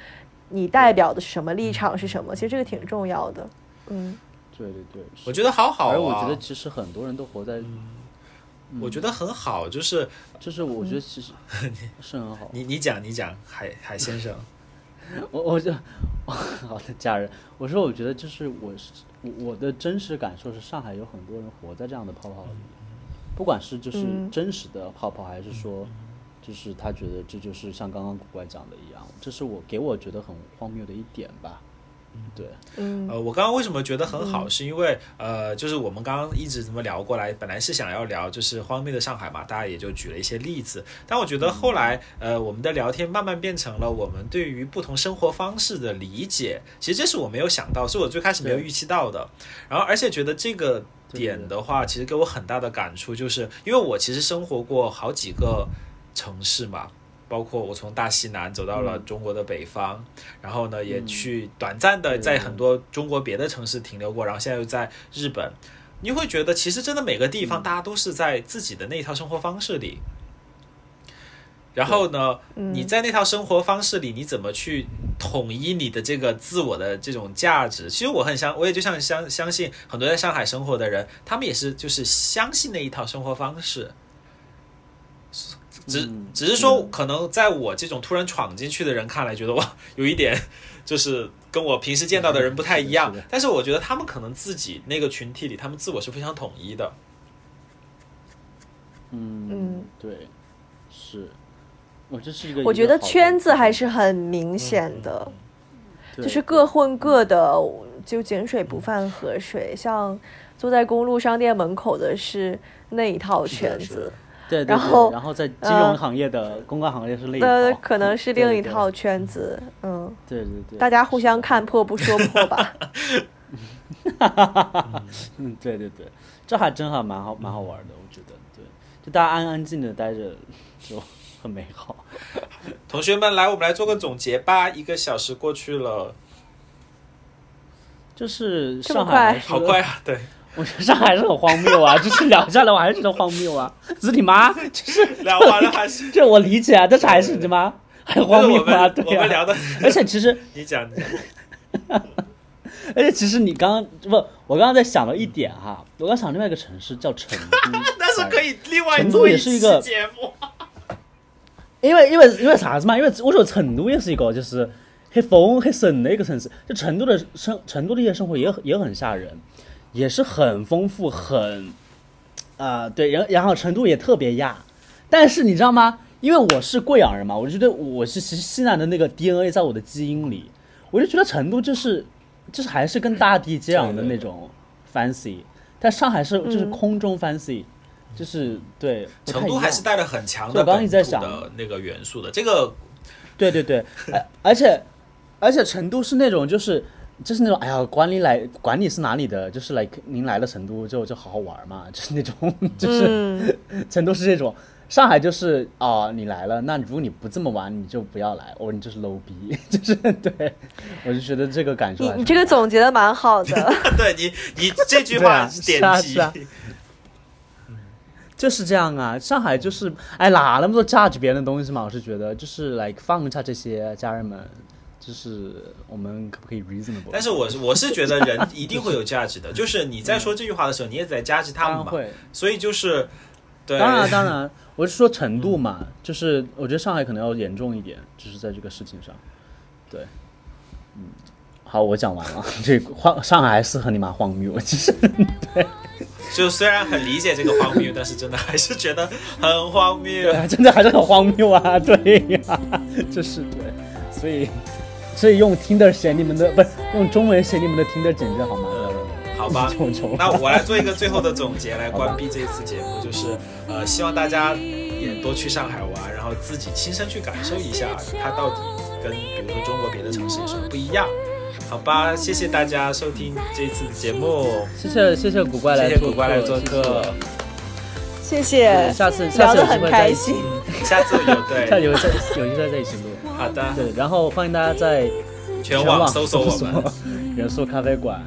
你代表的是什么立场是什么，其实这个挺重要的。嗯。对对对，我觉得好好啊，而我觉得其实很多人都活在，我觉得很好，就是就是我觉得其实 是很好。你你讲你讲，海海先生，我我就 好的家人，我说我觉得就是我是我我的真实感受是上海有很多人活在这样的泡泡里，不管是就是嗯。真实的泡泡，还是说就是他觉得这就是像刚刚古怪讲的一样，这是我给我觉得很荒谬的一点吧。对，嗯。呃，我刚刚为什么觉得很好，是因为呃，就是我们刚刚一直这么聊过来，本来是想要聊就是荒谬的上海嘛，大家也就举了一些例子，但我觉得后来呃，我们的聊天慢慢变成了我们对于不同生活方式的理解，其实这是我没有想到，是我最开始没有预期到的，然后而且觉得这个点的话，其实给我很大的感触，就是因为我其实生活过好几个城市嘛。包括我从大西南走到了中国的北方，然后呢，也去短暂的在很多中国别的城市停留过，然后现在又在日本，你会觉得其实真的每个地方大家都是在自己的那一套生活方式里。然后呢，你在那套生活方式里，你怎么去统一你的这个自我的这种价值？其实我很相，我也就像相相信很多在上海生活的人，他们也是就是相信那一套生活方式。只嗯只是说，可能在我这种突然闯进去的人看来，觉得哇，有一点就是跟我平时见到的人不太一样。但是我觉得他们可能自己那个群体里，他们自我是非常统一的。嗯嗯，对，是，我这是一个，我觉得圈子还是很明显的。对就是各混各的，就井水不犯河水。像坐在公路商店门口的是那一套圈子，对对对，然后然后在金呃融行业的公关行业是另一呃套，，可能是另一套圈子。嗯，对对对，大家互相看破不说破吧。嗯，对对对，这还真还蛮好蛮好玩的，我觉得，对，就大家安安静的待着就很美好。同学们，来，我们来做个总结吧。一个小时过去了，就是上海好快啊！对，我觉得上海是很荒谬啊，就是聊下来我还是觉得荒谬啊，是你妈，就是聊完了还是这我理解啊，但是还是你妈很荒谬啊，就是我们聊的，而且其实，你讲，的 而且其实你刚刚不，我刚刚在想了一点哈，我刚想另外一个城市叫成都，但是可以另外成都做一期也是一个节目。因为因为因为啥子嘛？因为我说成都也是一个就是很疯很神的一个城市，就成都的生成都的夜生活也很也很吓人，也是很丰富很啊、对，然然后成都也特别亚，但是你知道吗？因为我是贵阳人嘛，我就觉得我是其实西南的那个 DNA 在我的基因里，我就觉得成都就是就是还是跟大地接壤的那种 fancy，但上海是就是嗯空中 fancy，、就是对成都还是带了很强对我刚刚的本土一直在想的那个元素的，这个对对对，而而且而且成都是那种就是就是那种哎呀，管理来管理是哪里的，就是 like 您来了成都就就好好玩嘛，就是那种就是、嗯，成都是这种。上海就是哦，你来了，那如果你不这么玩，你就不要来，哦，你就是 low 逼，就是对，我就觉得这个感受你你这个总结的蛮好的。对你你这句话是点题就是这样啊。上海就是哎哪那么多 judge 别人的东西嘛，我是觉得就是 like 放下这些家人们，就是我们可不可以 reasonable？但是我是我是觉得人一定会有价值的，就是你在说这句话的时候，你也在加值他们嘛，会。所以就是对，当然，当然，我是说程度嘛，就是我觉得上海可能要严重一点，就是在这个事情上，对，嗯，好，我讲完了，这荒上海还是和你妈荒谬，其实。对 就虽然很理解这个荒谬，但是真的还是觉得很荒谬。对。啊，真的还是很荒谬啊，对呀、就是对，所以所以用 Tinder 写你们的，不是用中文写你们的 Tinder 简介好吗？好吧求求那我来做一个最后的总结，来关闭这一次节目，就是呃，希望大家也多去上海玩，然后自己亲身去感受一下，它到底跟比如说中国别的城市有什么不一样。好吧，谢谢大家收听这一次的节目，谢谢谢谢古怪来谢谢做古怪来做谢客，谢谢，下次下次有机会再一起开心。下次有下对，有在有机会再一起录。好的，对，然后欢迎大家在全网搜索我们，元素咖啡馆，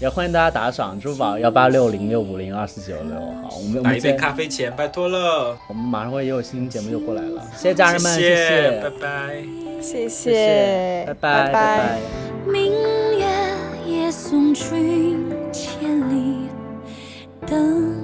也欢迎大家打赏，支付宝幺八六零六五零二四九六。好，我们我打一杯咖啡钱，拜托了，我们马上会也有新节目就过来了，谢谢家人们，谢谢拜拜。谢谢拜拜拜拜。明月夜送君千里，等